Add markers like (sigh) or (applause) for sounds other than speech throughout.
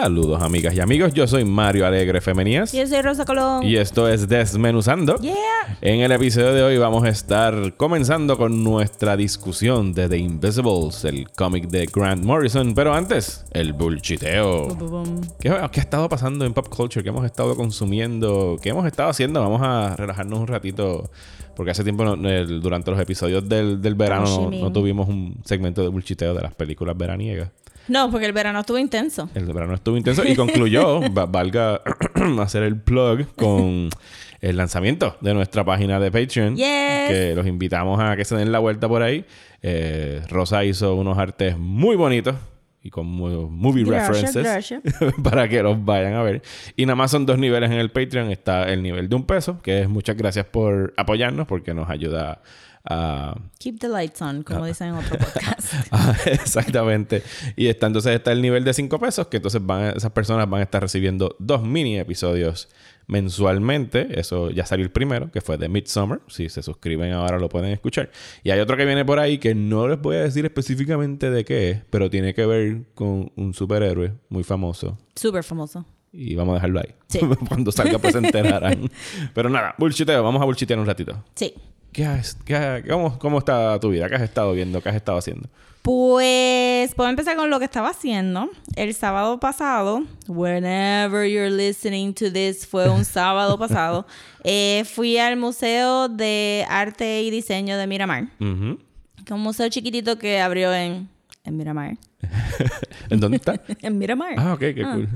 Saludos amigas y amigos, yo soy Mario Alegre Femenías Yo soy Rosa Colón. y esto es Desmenuzando. Yeah. En el episodio de hoy vamos a estar comenzando con nuestra discusión de The Invisibles, el cómic de Grant Morrison, pero antes, el bullchiteo. Bum, bum, bum. ¿Qué, qué ha estado pasando en pop culture? ¿Qué hemos estado consumiendo? ¿Qué hemos estado haciendo? Vamos a relajarnos un ratito. Porque hace tiempo, no- el- durante los episodios del, del verano, no, no tuvimos un segmento de bullchiteo de las películas veraniegas. No, porque el verano estuvo intenso. El verano estuvo intenso y concluyó, (laughs) va- valga (clears throat) hacer el plug con el lanzamiento de nuestra página de Patreon. Yes. Que los invitamos a que se den la vuelta por ahí. Eh, Rosa hizo unos artes muy bonitos y con movie Gracias, references gracias. (laughs) para que los vayan a ver. Y nada más son dos niveles en el Patreon. Está el nivel de un peso, que es muchas gracias por apoyarnos porque nos ayuda a Keep the lights on, como Ah. dicen en otro podcast. (laughs) Ah, Exactamente. Y está, entonces está el nivel de 5 pesos, que entonces van, esas personas van a estar recibiendo dos mini episodios mensualmente. Eso ya salió el primero, que fue de Midsummer. Si se suscriben ahora lo pueden escuchar. Y hay otro que viene por ahí que no les voy a decir específicamente de qué es, pero tiene que ver con un superhéroe muy famoso. Súper famoso. Y vamos a dejarlo ahí. Sí. (laughs) Cuando salga pues se (laughs) enterarán. pero nada, bullshiteo. Vamos a bullshitear un ratito. Sí. ¿Qué has- qué cómo, ¿Cómo está tu vida? ¿Qué has estado viendo? ¿Qué has estado haciendo? Pues puedo empezar con lo que estaba haciendo. El sábado pasado, whenever you're listening to this, fue un (laughs) sábado pasado, eh, fui al Museo de Arte y Diseño de Miramar, Ujú. que es un museo chiquitito que abrió en, en Miramar. (laughs) ¿En dónde está? (laughs) En Miramar. Ah, ok, qué cool.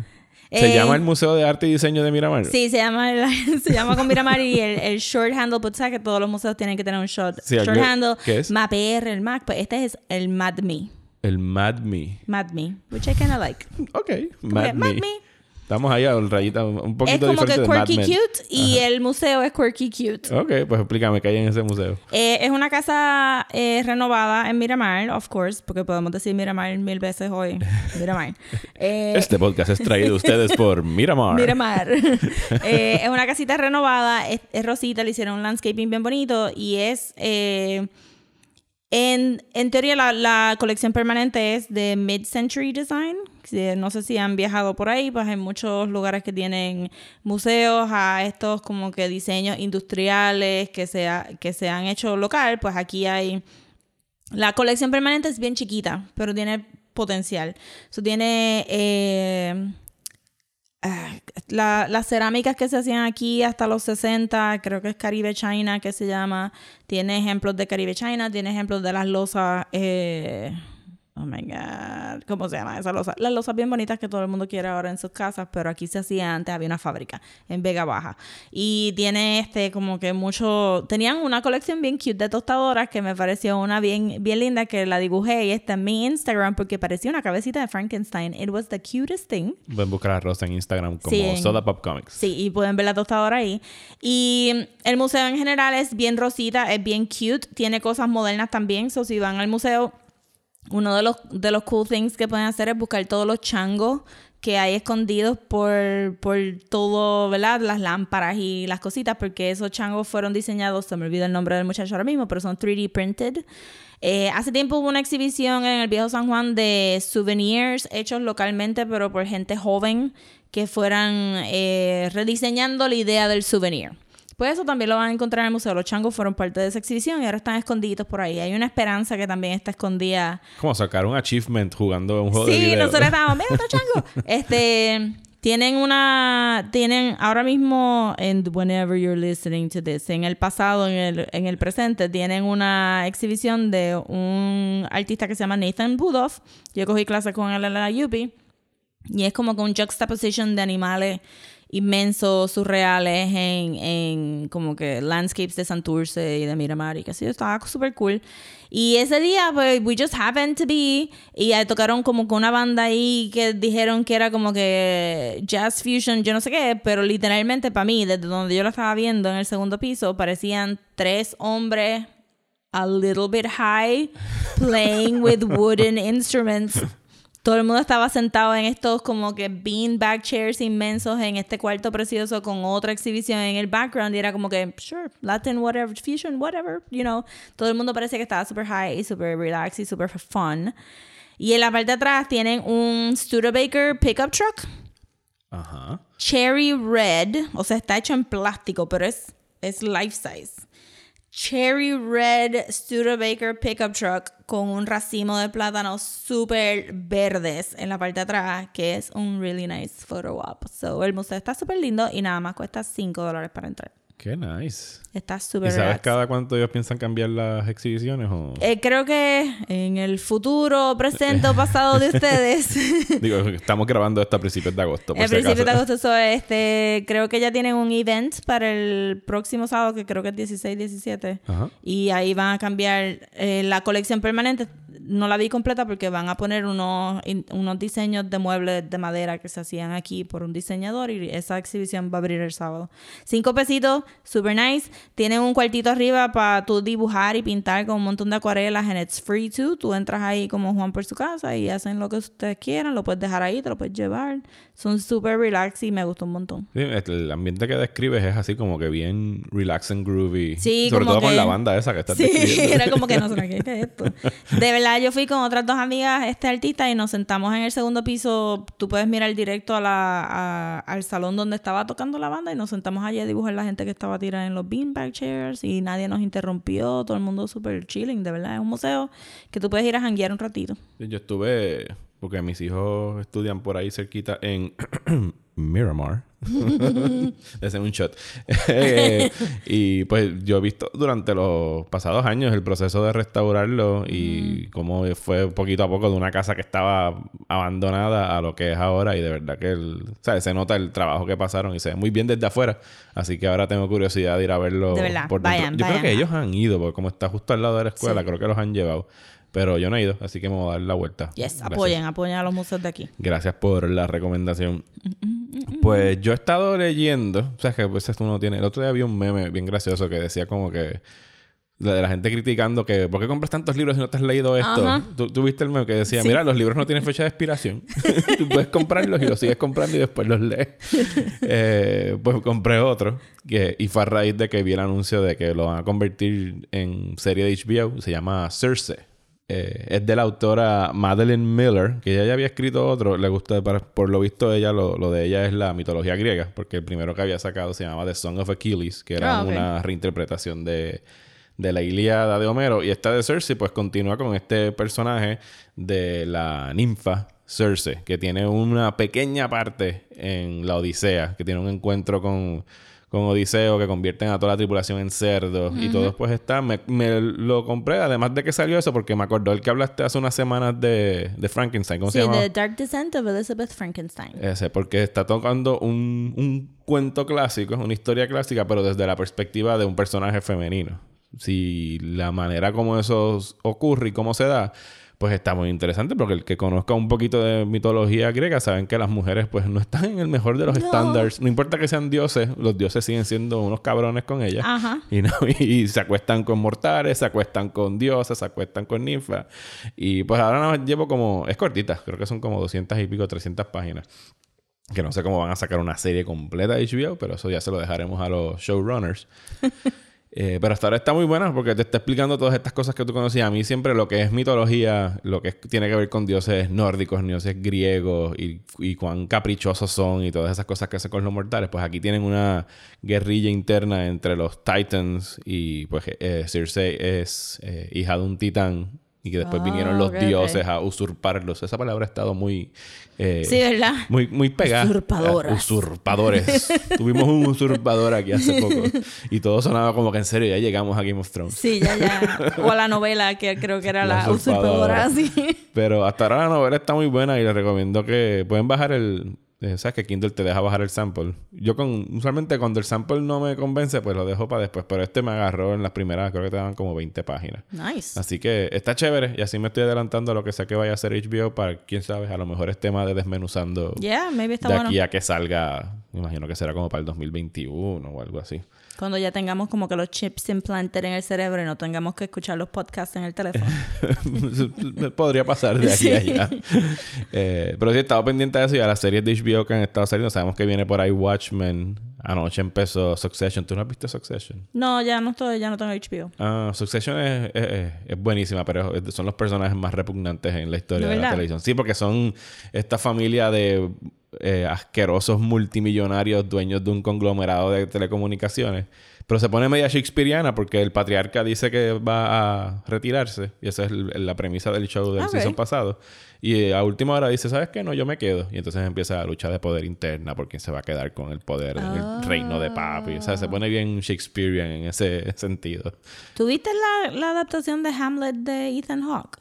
¿Se Eh, llama el Museo de Arte y Diseño de Miramar? Sí, se llama, el- (laughs) se llama con Miramar y el, el short handle, pues sabes que todos los museos tienen que tener un short, Sí, short handle, ¿qué es? MAPR, el MAC, pues este es el MADME, El Mad Me. MADME, which I kind of like. Ok, Mad Me. Mad Me. Estamos ahí a un rayita un poquito Es como que diferente de Mad quirky Men. cute y el museo es quirky cute. Ok, pues explícame qué hay en ese museo. Eh, es una casa eh, renovada en Miramar, of course, porque podemos decir Miramar mil veces hoy. (laughs) Miramar. (laughs) Eh, Este podcast es traído a ustedes por Miramar. Miramar. (laughs) Eh, es una casita renovada, es, es rosita, le hicieron un landscaping bien bonito y es... eh, en, en teoría la, colección permanente es de Mid-Century Design. Si- No sé si han viajado por ahí, pues hay muchos lugares que tienen museos a estos como que diseños industriales que se, que se han hecho local. Pues aquí hay... La colección permanente es bien chiquita, pero tiene potencial. So, tiene... eh, la- las cerámicas que se hacían aquí hasta los 60, creo que es Caribe China que se llama. Tiene ejemplos de Caribe China, tiene ejemplos de las losas. eh, oh my God. ¿Cómo se llama esa losa? Las losas bien bonitas que todo el mundo quiere ahora en sus casas, pero aquí se hacía antes, había una fábrica en Vega Baja. Y tiene este, como que mucho. Tenían una colección bien cute de tostadoras que me pareció una bien, bien linda que la dibujé y está en mi Instagram porque parecía una cabecita de Frankenstein. It was the cutest thing. Pueden buscar a Rosa en Instagram como Sí, Soda Pop Comics. Sí, y pueden ver la tostadora ahí. Y el museo en general es bien rosita, es bien cute, tiene cosas modernas también. So, si van al museo, uno de los, de los cool things que pueden hacer es buscar todos los changos que hay escondidos por, por todo, ¿verdad? Las lámparas y las cositas, porque esos changos fueron diseñados, se me olvida el nombre del muchacho ahora mismo, pero son 3D printed. Eh, hace tiempo hubo una exhibición en el Viejo San Juan de souvenirs hechos localmente, pero por gente joven que fueran eh, rediseñando la idea del souvenir. Pues eso también lo van a encontrar en el museo. Los changos fueron parte de esa exhibición y ahora están escondiditos por ahí. Hay una esperanza que también está escondida Como sacar un achievement jugando un juego de Sí, nosotros (laughs) estábamos, mira otro chango. Este, tienen una, tienen ahora mismo, en whenever you're listening to this, en el pasado, en el, en el presente, tienen una exhibición de un artista que se llama Nathan Budoff. Yo cogí clases con él en la UP. Y es como que un juxtaposition de animales inmensos, surreales en, en como que landscapes de Santurce y de Miramar y que así, estaba súper cool. Y ese día, pues, we just happened to be, y tocaron como con una banda ahí que dijeron que era como que jazz fusion, yo no sé qué, pero literalmente para mí, desde donde yo lo estaba viendo en el segundo piso, parecían tres hombres a little bit high playing with wooden instruments. Todo el mundo estaba sentado en estos como que beanbag chairs inmensos en este cuarto precioso con otra exhibición en el background y era como que, sure, Latin, whatever, fusion, whatever, you know. Todo el mundo parecía que estaba super high y super relaxed y super fun. Y en la parte de atrás tienen un Studebaker pickup truck, Ajá. cherry red, o sea, está hecho en plástico, pero es, es life size. Cherry red Studebaker pickup truck con un racimo de plátanos súper verdes en la parte de atrás, que es un really nice photo op. So, el museo está súper lindo y nada más cuesta 5 dólares para entrar. Qué nice. Está ¿Y súper sabes relax. cada cuánto ellos piensan cambiar las exhibiciones? O... Eh, creo que en el futuro, presente o pasado de (laughs) ustedes, (laughs) Digo, estamos grabando esto a principios de agosto. Por el si principio de agosto, (laughs) so, este, creo que ya tienen un event para el próximo sábado, que creo que es 16, 17. Ajá. Y ahí van a cambiar eh, la colección permanente. No la vi completa porque van a poner unos, unos diseños de muebles de madera que se hacían aquí por un diseñador y esa exhibición va a abrir el sábado. Cinco pesitos, super nice. Tienen un cuartito arriba para tú dibujar y pintar con un montón de acuarelas and it's free too. Tú entras ahí como Juan por su casa y hacen lo que ustedes quieran. Lo puedes dejar ahí, te lo puedes llevar. Son super relax y me gustó un montón. Sí, el ambiente que describes es así como que bien relax and groovy. Sí, Sobre como todo con la banda esa que estás Sí, (laughs) era como que no sé qué es esto. De verdad, yo fui con otras dos amigas, este artista, y nos sentamos en el segundo piso. Tú puedes mirar directo a la, al salón donde estaba tocando la banda y nos sentamos allí a dibujar la gente que estaba tirada en los beanbag chairs y nadie nos interrumpió. Todo el mundo súper chilling, de verdad. Es un museo que tú puedes ir a janguear un ratito. Yo estuve, porque mis hijos estudian por ahí cerquita en (clears throat) Miramar. (laughs) Es un shot. (laughs) Y pues yo he visto durante los pasados años el proceso de restaurarlo y cómo fue poquito a poco de una casa que estaba abandonada a lo que es ahora. Y de verdad que el, ¿sabes? se nota el trabajo que pasaron y se ve muy bien desde afuera. Así que ahora tengo curiosidad de ir a verlo De verdad, por dentro. vayan, yo creo que ellos han ido, porque como está justo al lado de la escuela, Sí. creo que los han llevado. Pero yo no he ido, así que me voy a dar la vuelta. Yes, Gracias. apoyen, apoyen a los museos de aquí. Gracias por la recomendación. Pues yo he estado leyendo, o sea, que pues esto uno tiene. El otro día había un meme bien gracioso que decía como que la de la gente criticando que ¿por qué compras tantos libros si no te has leído esto? Ajá. ¿Tú, tú viste el meme que decía, Sí. mira, los libros no tienen fecha de expiración. (laughs) tú puedes comprarlos y los sigues comprando y después los lees. (laughs) Eh, pues compré otro que, y fue a raíz de que vi el anuncio de que lo van a convertir en serie de HBO. Se llama Cersei. Eh, es de la autora Madeleine Miller, que ella ya había escrito otro. Le gusta, para- por lo visto, ella lo, lo de ella es la mitología griega, porque el primero que había sacado se llamaba The Song of Achilles, que era Ah, una reinterpretación de, de la Ilíada de Homero. Y esta de Cersei, pues continúa con este personaje de la ninfa Cersei, que tiene una pequeña parte en la Odisea, que tiene un encuentro con, con Odiseo, que convierten a toda la tripulación en cerdos. Y todo pues está. Me, me lo compré, además de que salió eso, porque me acordó el que hablaste hace unas semanas de, de Frankenstein. ¿Cómo Sí, se llama? The Dark Descent of Elizabeth Frankenstein. Ese, porque está tocando un, un cuento clásico, una historia clásica, pero desde la perspectiva de un personaje femenino. Si la manera como eso ocurre y cómo se da, pues está muy interesante, porque el que conozca un poquito de mitología griega saben que las mujeres pues no están en el mejor de los estándares. No importa que sean dioses, los dioses siguen siendo unos cabrones con ellas. Ajá. Y, no, (laughs) y se acuestan con mortales, se acuestan con dioses, se acuestan con ninfas. Y pues ahora nada más llevo como... Es cortita, creo que son como 200 y pico, 300 páginas. Que no sé cómo van a sacar una serie completa de HBO, pero eso ya se lo dejaremos a los showrunners. (laughs) Eh, pero hasta ahora está muy buena porque te está explicando todas estas cosas que tú conocías. A mí siempre lo que es mitología, lo que es- tiene que ver con dioses nórdicos, dioses griegos y, y cuán caprichosos son y todas esas cosas que hacen con los mortales, pues aquí tienen una guerrilla interna entre los Titans y pues eh, Cersei es eh, hija de un titán y que después Ah, vinieron los dioses a usurparlos. Esa palabra ha estado muy... eh, Sí, ¿verdad? muy, muy pegada. Usurpadoras. Usurpadores. (laughs) Tuvimos un usurpador aquí hace poco. Y todo sonaba como que en serio, ya llegamos a Game of Thrones. Sí, ya, ya. O a la novela, que creo que era La la, usurpadora. usurpadora, sí. Pero hasta ahora la novela está muy buena y les recomiendo que pueden bajar el, Sabes que Kindle te deja bajar el sample. Yo con usualmente cuando el sample no me convence, pues lo dejo para después. Pero este me agarró en las primeras, creo que te daban como 20 páginas. Nice. Así que está chévere. Y así me estoy adelantando a lo que sea que vaya a hacer HBO para, quién sabe, a lo mejor es tema de desmenuzando Yeah, maybe está de bueno. aquí a que salga. Me imagino que será como para el 2021 o algo así. Cuando ya tengamos como que los chips implanted en el cerebro y no tengamos que escuchar los podcasts en el teléfono. (laughs) Podría pasar de aquí Sí. a allá. Eh, pero sí, he estado pendiente de eso y a las series de HBO que han estado saliendo. Sabemos que viene por ahí Watchmen. Anoche empezó Succession. ¿Tú no has visto Succession? no, ya no estoy, ya no tengo HBO. Ah, Succession es, es- es buenísima, pero son los personajes más repugnantes en la historia ¿De de, la televisión. Sí, porque son esta familia de eh, asquerosos multimillonarios dueños de un conglomerado de telecomunicaciones. Pero se pone media shakespeariana porque el patriarca dice que va a retirarse. Y esa es la premisa del show del Ok. season pasado. Y eh, a última hora dice, ¿sabes qué? No, yo me quedo. Y entonces empieza la lucha de poder interna por quién se va a quedar con el poder en el reino de papi. O sea, se pone bien Shakespearean en ese sentido. ¿Tuviste la, la adaptación de Hamlet de Ethan Hawke?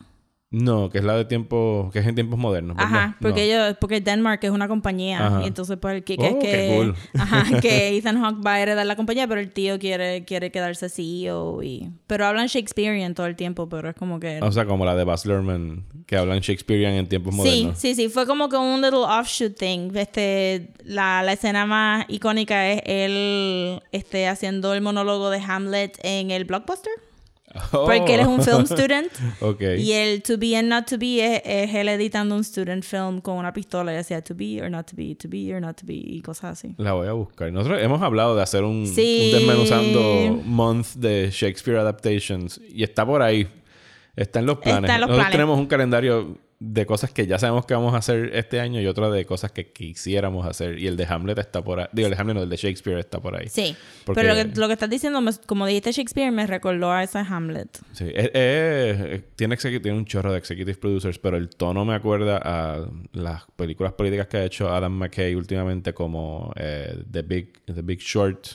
No, que es la de tiempo, que es en tiempos modernos. Ajá, porque No. ellos, porque Denmark es una compañía Ajá. y entonces pues el kick Oh, es que, cool. (laughs) ajá, que (laughs) Ethan Hawke va a heredar la compañía, pero el tío quiere, quiere quedarse CEO y, pero hablan Shakespearean todo el tiempo, pero es como que O sea, como la de Baz Luhrmann, que hablan Shakespearean en tiempos Sí, modernos. sí, sí, fue como que un little offshoot thing. Este, la, la escena más icónica es él este, haciendo el monólogo de Hamlet en el blockbuster. Oh. Porque él es un film student. (laughs) Ok. Y el to be and not to be es, es él editando un student film con una pistola y decía to be or not to be, to be or not to be y cosas así. La voy a buscar. Nosotros hemos hablado de hacer un, Sí. un desmenuzando month de Shakespeare Adaptations y está por ahí. Está en los planes. Está en los Nosotros planes. tenemos un calendario de cosas que ya sabemos que vamos a hacer este año y otro de cosas que quisiéramos hacer. Y el de Hamlet está por ahí. Digo, el de Hamlet no, el de Shakespeare está por ahí. Sí, Porque- pero lo que, lo que estás diciendo, como dijiste Shakespeare, me recordó a ese Hamlet. Sí, es- es- tiene, un chorro de executive producers, pero el tono me acuerda a las películas políticas que ha hecho Adam McKay últimamente, como eh, The, Big, The Big Short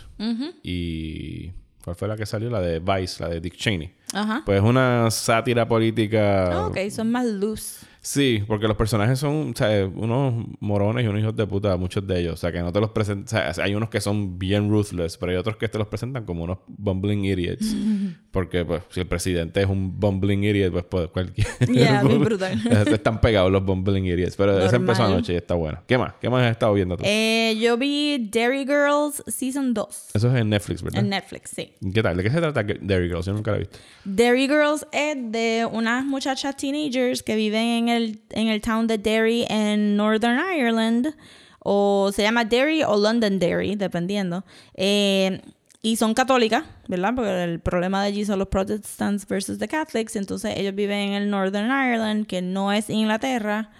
y. ¿Cuál fue la que salió? La de Vice, la de Dick Cheney. Ajá. Pues una sátira política. Ah, ok, son más loose. Sí, porque los personajes son o sea, unos morones y unos hijos de puta, muchos de ellos. O sea, que no te los presentan. O sea, hay unos que son bien ruthless, pero hay otros que te los presentan como unos bumbling idiots. (laughs) Porque, pues, si el presidente es un bumbling idiot, pues, pues cualquier. (laughs) Yeah, (laughs) bien brutal. Están pegados los bumbling idiots. Pero ese empezó Normal. anoche y está bueno. ¿Qué más? ¿Qué más has estado viendo tú? Eh, yo vi Dairy Girls Season 2 Eso es en Netflix, ¿verdad? en Netflix, sí. ¿Qué tal? ¿De qué se trata Dairy Girls? Yo nunca la he visto. Dairy Girls es de unas muchachas teenagers que viven en el, en el town de Derry en Northern Ireland. O se llama Derry o London Derry, dependiendo. Eh, y son católicas, ¿verdad? Porque el problema de allí son los Protestants versus the Catholics. Entonces ellos viven en el Northern Ireland, que no es Inglaterra.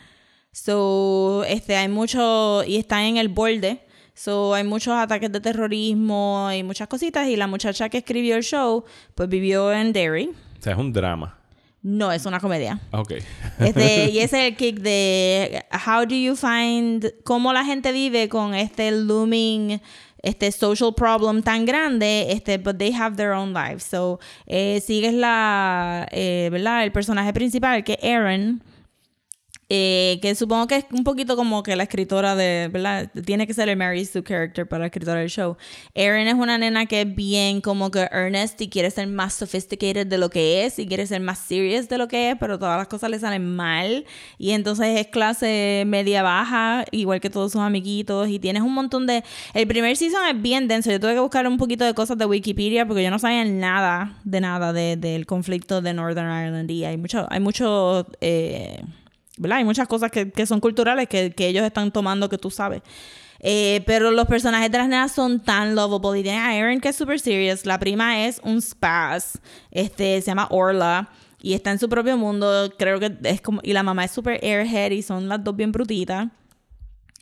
So, este, hay mucho, y están en el borde. So, hay muchos ataques de terrorismo y muchas cositas. Y la muchacha que escribió el show, pues vivió en Derry. O sea, es un drama. No, es una comedia. Ah, Ok. Este, (laughs) y ese es el kick de how do you find cómo la gente vive con este looming este social problem tan grande, este, but they have their own lives. So, eh, sigues la, eh, ¿verdad? El personaje principal, que es Erin, eh, que supongo que es un poquito como que la escritora de, ¿verdad? Tiene que ser el Mary Sue character para la escritora del show. Erin es una nena que es bien como que earnest y quiere ser más sophisticated de lo que es y quiere ser más serious de lo que es, pero todas las cosas le salen mal. Y entonces es clase media baja, igual que todos sus amiguitos. Y tienes un montón de... El primer season es bien denso. Yo tuve que buscar un poquito de cosas de Wikipedia porque yo no sabía nada de nada de- del conflicto de Northern Ireland. Y hay mucho... Hay mucho eh, ¿verdad? Hay muchas cosas que, que son culturales que, que ellos están tomando que tú sabes. Eh, pero los personajes de las nenas son tan lovable. Y tienen a Erin que es super serious. La prima es un spaz. Este, se llama Orla. Y está en su propio mundo. Creo que es como... Y la mamá es super airhead y son las dos bien brutitas.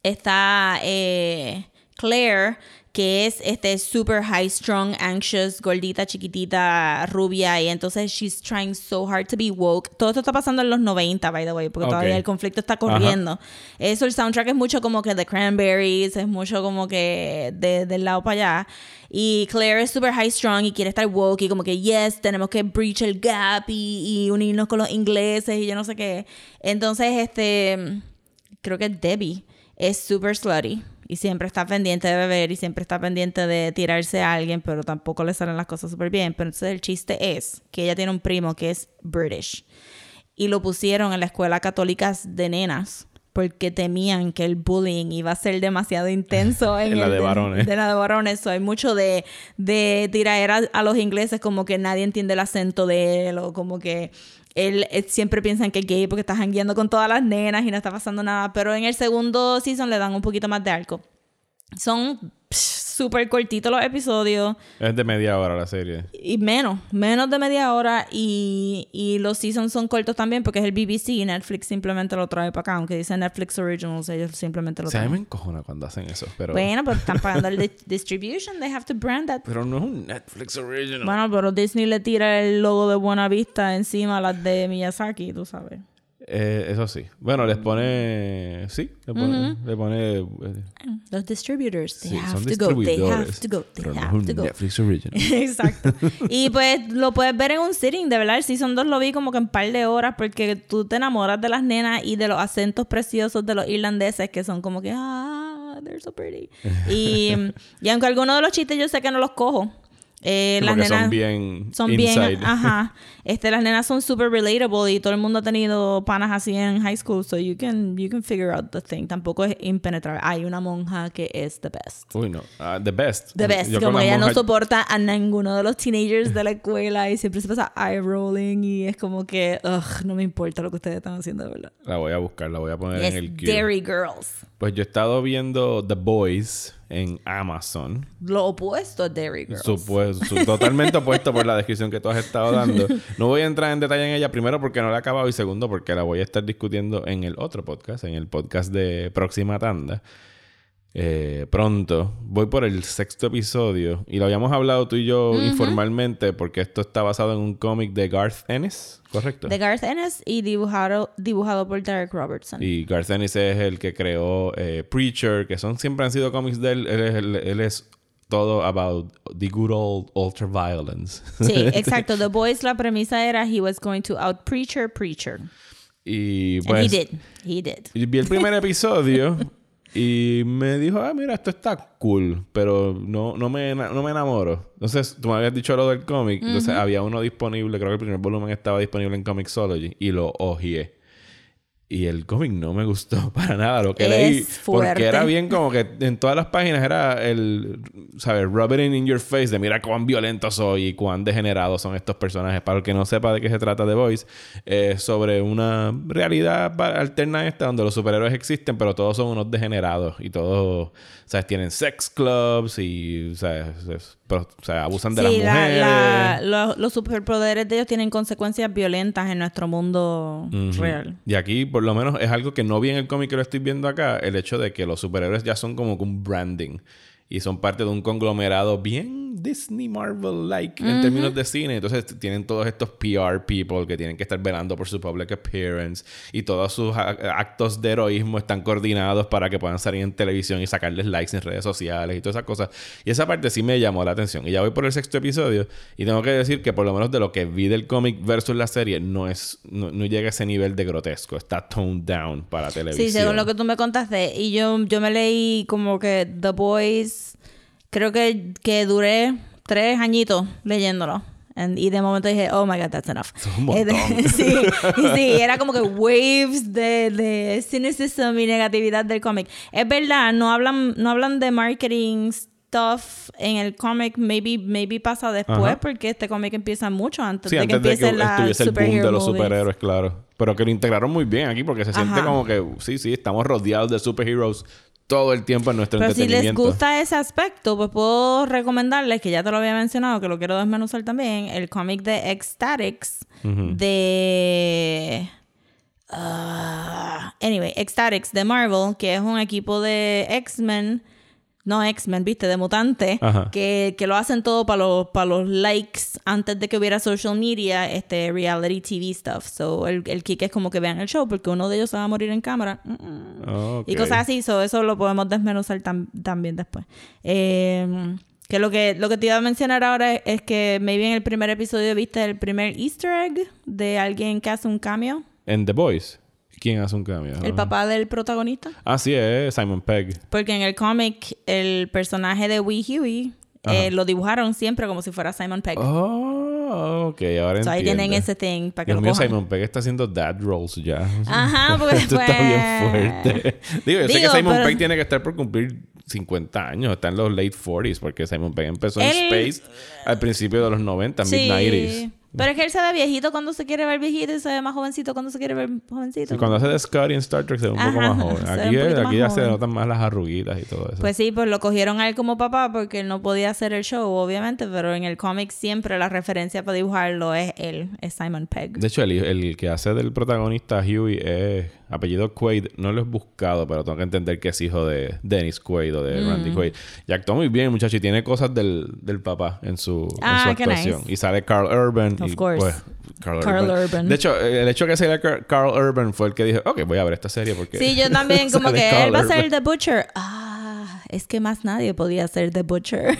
Está eh, Claire, que es este super high strung, anxious, gordita, chiquitita, rubia. Y entonces she's trying so hard to be woke. Todo esto está pasando en los 90, by the way, porque Ok. todavía el conflicto está corriendo. Eso, el soundtrack es mucho como que The Cranberries, es mucho como que de- del lado para allá. Y Claire es super high strung y quiere estar woke y como que, yes, tenemos que breach el gap y, y unirnos con los ingleses y yo no sé qué. Entonces, este creo que Debbie. es super slutty y siempre está pendiente de beber y siempre está pendiente de tirarse a alguien, pero tampoco le salen las cosas súper bien. Pero entonces el chiste es que ella tiene un primo que es British y lo pusieron en la escuela católica de nenas porque temían que el bullying iba a ser demasiado intenso (laughs) en, En la el de varones. de la de varones. So, hay mucho de, de tiraera a los ingleses como que nadie entiende el acento de él o como que él, eh, siempre piensan que es gay porque está jangueando con todas las nenas y no está pasando nada. Pero en el segundo season le dan un poquito más de arco. Son súper cortitos los episodios Es de media hora la serie. y menos, menos de media hora y, y los seasons son cortos también porque es el BBC y Netflix simplemente lo trae para acá, aunque dice Netflix Originals, ellos simplemente lo O sea, a mí traen. me encojona cuando hacen eso, pero... Bueno, pero están (laughs) pagando el di- distribution, they have to brand that. Pero no es un Netflix original. Bueno, pero Disney le tira el logo de Buena Vista encima a las de Miyazaki, tú sabes. Eh, eso sí. Bueno, les pone... Sí, le pone... le pone eh, Los distributors, they sí, have son to go, they have to go, they pero no es have un to go. Netflix original. (laughs) Exacto. Y pues lo puedes ver en un sitting, de verdad. El Season 2 lo vi como que en par de horas porque tú te enamoras de las nenas y de los acentos preciosos de los irlandeses que son como que, ah, they're so pretty. Y, y aunque algunos de los chistes yo sé que no los cojo, eh, las nenas son bien son inside. bien, ajá. (laughs) Este, las nenas son super relatable y todo el mundo ha tenido panas así en high school, so you can, you can figure out the thing. Tampoco es impenetrable. Hay una monja que es the best. Uy, no. Ah, the best. The best, Yo como ella no soporta a ninguno de los teenagers de la (laughs) escuela y siempre se pasa eye rolling y es como que, ugh, no me importa lo que ustedes están haciendo, de verdad. La voy a buscar, la voy a poner en Es el queue. Dairy Girls. Pues yo he estado viendo The Boys en Amazon. Lo opuesto a Dairy Girls. Su- totalmente opuesto por la descripción que tú has estado dando. (laughs) No voy a entrar en detalle en ella, primero porque no la he acabado y segundo porque la voy a estar discutiendo en el otro podcast, en el podcast de Próxima Tanda. Eh, pronto. Voy por el sexto episodio y lo habíamos hablado tú y yo informalmente porque esto está basado en un cómic de Garth Ennis, ¿correcto? De Garth Ennis y dibujado, dibujado por Derek Robertson. Y Garth Ennis es el que creó eh, Preacher, que son siempre han sido cómics de él. Él es, él- él es todo about the good old ultraviolence. Sí, (laughs) exacto. The Boys, la premisa era he was going to out preacher preacher. y And pues he did. He did. y vi el primer (laughs) episodio y me dijo, ah, mira, esto está cool, pero no, no, me, no me enamoro. Entonces, tú me habías dicho lo del cómic, entonces había uno disponible, creo que el primer volumen estaba disponible en Comixology y lo ojeé. Y el cómic no me gustó (laughs) para nada lo que Es leí. fuerte. Porque era bien como que en todas las páginas era el, ¿sabes? Rub it in, your face de mira cuán violentos soy y cuán degenerados son estos personajes. Para el que no sepa de qué se trata The Voice, sobre una realidad alterna esta donde los superhéroes existen, pero todos son unos degenerados y todos, ¿sabes? Tienen sex clubs y, ¿sabes? O sea, abusan de las Sí, mujeres. la- los, los superpoderes de ellos tienen consecuencias violentas en nuestro mundo real. Y aquí, por lo menos, es algo que no vi en el cómic que lo estoy viendo acá, el hecho de que los superhéroes ya son como un branding. Y son parte de un conglomerado bien Disney Marvel-like en términos de cine. Entonces tienen todos estos PR people que tienen que estar velando por su public appearance. Y todos sus actos de heroísmo están coordinados para que puedan salir en televisión y sacarles likes en redes sociales y todas esas cosas. Y esa parte sí me llamó la atención. Y ya voy por el sexto episodio. Y tengo que decir que por lo menos de lo que vi del cómic versus la serie, no es no, no llega a ese nivel de grotesco. Está toned down para televisión. Sí, según lo que tú me contaste. Y yo, yo me leí como que The Boys, creo que, que duré tres añitos leyéndolo. And- y de momento dije, oh my god, that's enough. Eh, (laughs) sí, y sí, era como que waves de, de cynicism y negatividad del cómic. Es verdad, no hablan, no hablan de marketing stuff en el cómic, maybe, maybe pasa después, Ajá. porque este cómic empieza mucho antes Sí, de que antes de que empiece la estuviese el boom de los movies. superhéroes, claro. Pero que lo integraron muy bien aquí porque se siente Ajá. como que, sí, sí, estamos rodeados de superheroes todo el tiempo en nuestro Pero si les gusta ese aspecto, pues puedo recomendarles, que ya te lo había mencionado, que lo quiero desmenuzar también, el cómic de Ecstatics de... ah, anyway, Ecstatics de Marvel, que es un equipo de X-Men, no X-Men, viste, de mutantes, Ajá. que, que lo hacen todo para los, para los likes antes de que hubiera social media, este reality TV stuff. So, el, el kick es como que vean el show, porque uno de ellos se va a morir en cámara. Mm, mm. Ok. Y cosas así, so, eso lo podemos desmenuzar tam- también después. Eh, que lo que lo que te iba a mencionar ahora es, es que maybe en el primer episodio viste el primer easter egg de alguien que hace un cameo. En The Boys. ¿Quién hace un cameo? El papá del protagonista. Ah, sí, es Simon Pegg. Porque en el cómic, el personaje de Wee Huey eh, lo dibujaron siempre como si fuera Simon Pegg. Oh, ok, ahora So, ahí entiendo. tienen ese thing para que Dios lo mío, cojan. Simon Pegg está haciendo dad roles ya. Ajá, (laughs) porque Esto está bien pues- fuerte. Digo, yo sé Digo, que Simon pero- Pegg tiene que estar por cumplir 50 años. Está en los late 40s porque Simon Pegg empezó en Él- Space al principio de los 90, Sí. Mid-90s. Pero es que él se ve viejito cuando se quiere ver viejito y se ve más jovencito cuando se quiere ver jovencito. Y cuando hace de Scotty en Star Trek se ve un poco más joven. Aquí, es- aquí más ya se notan más las arruguitas y todo eso. Pues sí, pues lo cogieron a él como papá porque él no podía hacer el show, obviamente, pero en el cómic siempre la referencia para dibujarlo es él, es Simon Pegg. De hecho, el, el que hace del protagonista Huey es apellido Quaid. No lo he buscado, pero tengo que entender que es hijo de Dennis Quaid o de Mm. Randy Quaid. Y actuó muy bien, muchacho. Y tiene cosas del, del papá en su, en Ah, su actuación. nice. Y sale Carl Urban. Of y, course. pues, Carl, Carl Urban. Urban. De hecho, el hecho que saliera Car- Carl Urban fue el que dije, ok, voy a ver esta serie porque... Sí, yo también, (laughs) como que Carl él va a ser. The Butcher. Ah, es que más nadie podía ser The Butcher.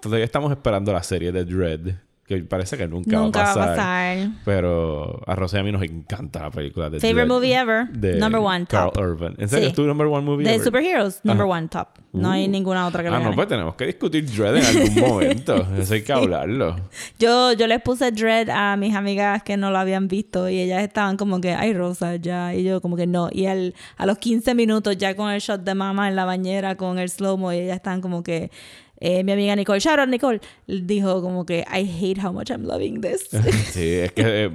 Todavía estamos esperando la serie de Dread. Que parece que nunca, Nunca va a pasar. pasar. Pero a Rosé a mí nos encanta la película de Favorite Dread movie ever. de Number one, Carl top. Urban. ¿En serio? Sí. ¿Es tu number one movie De ever? superheroes, number Ajá. one top. No hay Uh. ninguna otra que le Ah, no, pues tenemos que discutir Dread en algún (laughs) momento. Eso hay que hablarlo. Yo, yo les puse Dread a mis amigas que no lo habían visto y ellas estaban como que, ay, Rosa, ya. Y yo como que no. Y al, a los 15 minutos ya con el shot de mamá en la bañera, con el slow-mo, y ellas estaban como que... eh, mi amiga Nicole, shout out Nicole, dijo como que, I hate how much I'm loving this. (laughs) Sí, es que eh,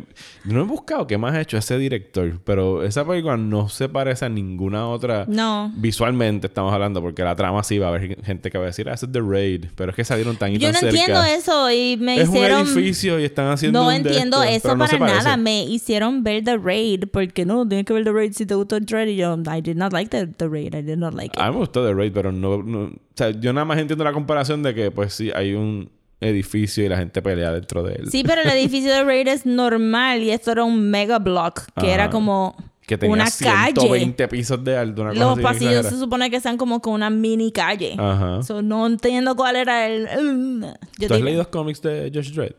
no he buscado qué más ha hecho ese director, pero esa película no se parece a ninguna otra. no. Visualmente estamos hablando, porque la trama sí va a haber gente que va a decir, ah, es The Raid, pero es que salieron tan y Yo tan no cerca. entiendo eso y me es hicieron... un edificio y están haciendo No un entiendo estos, eso no para parece. nada. Me hicieron ver The Raid porque no, tienes que ver The Raid si te gustó Dread. Y yo, I did not like the, the Raid. I did not like it. A mí me gustó The Raid, pero no, no- sea, yo nada más entiendo la comparación de que, pues sí, hay un edificio y la gente pelea dentro de él. Sí, pero el edificio de Raid es normal y esto era un mega block que Ajá. era como que tenía una calle. 120 pisos de alto. Una Los pasillos se supone que sean como con una mini calle. Ajá. So, no entiendo cuál era el. Yo ¿Tú has leído los cómics de Josh Dredd?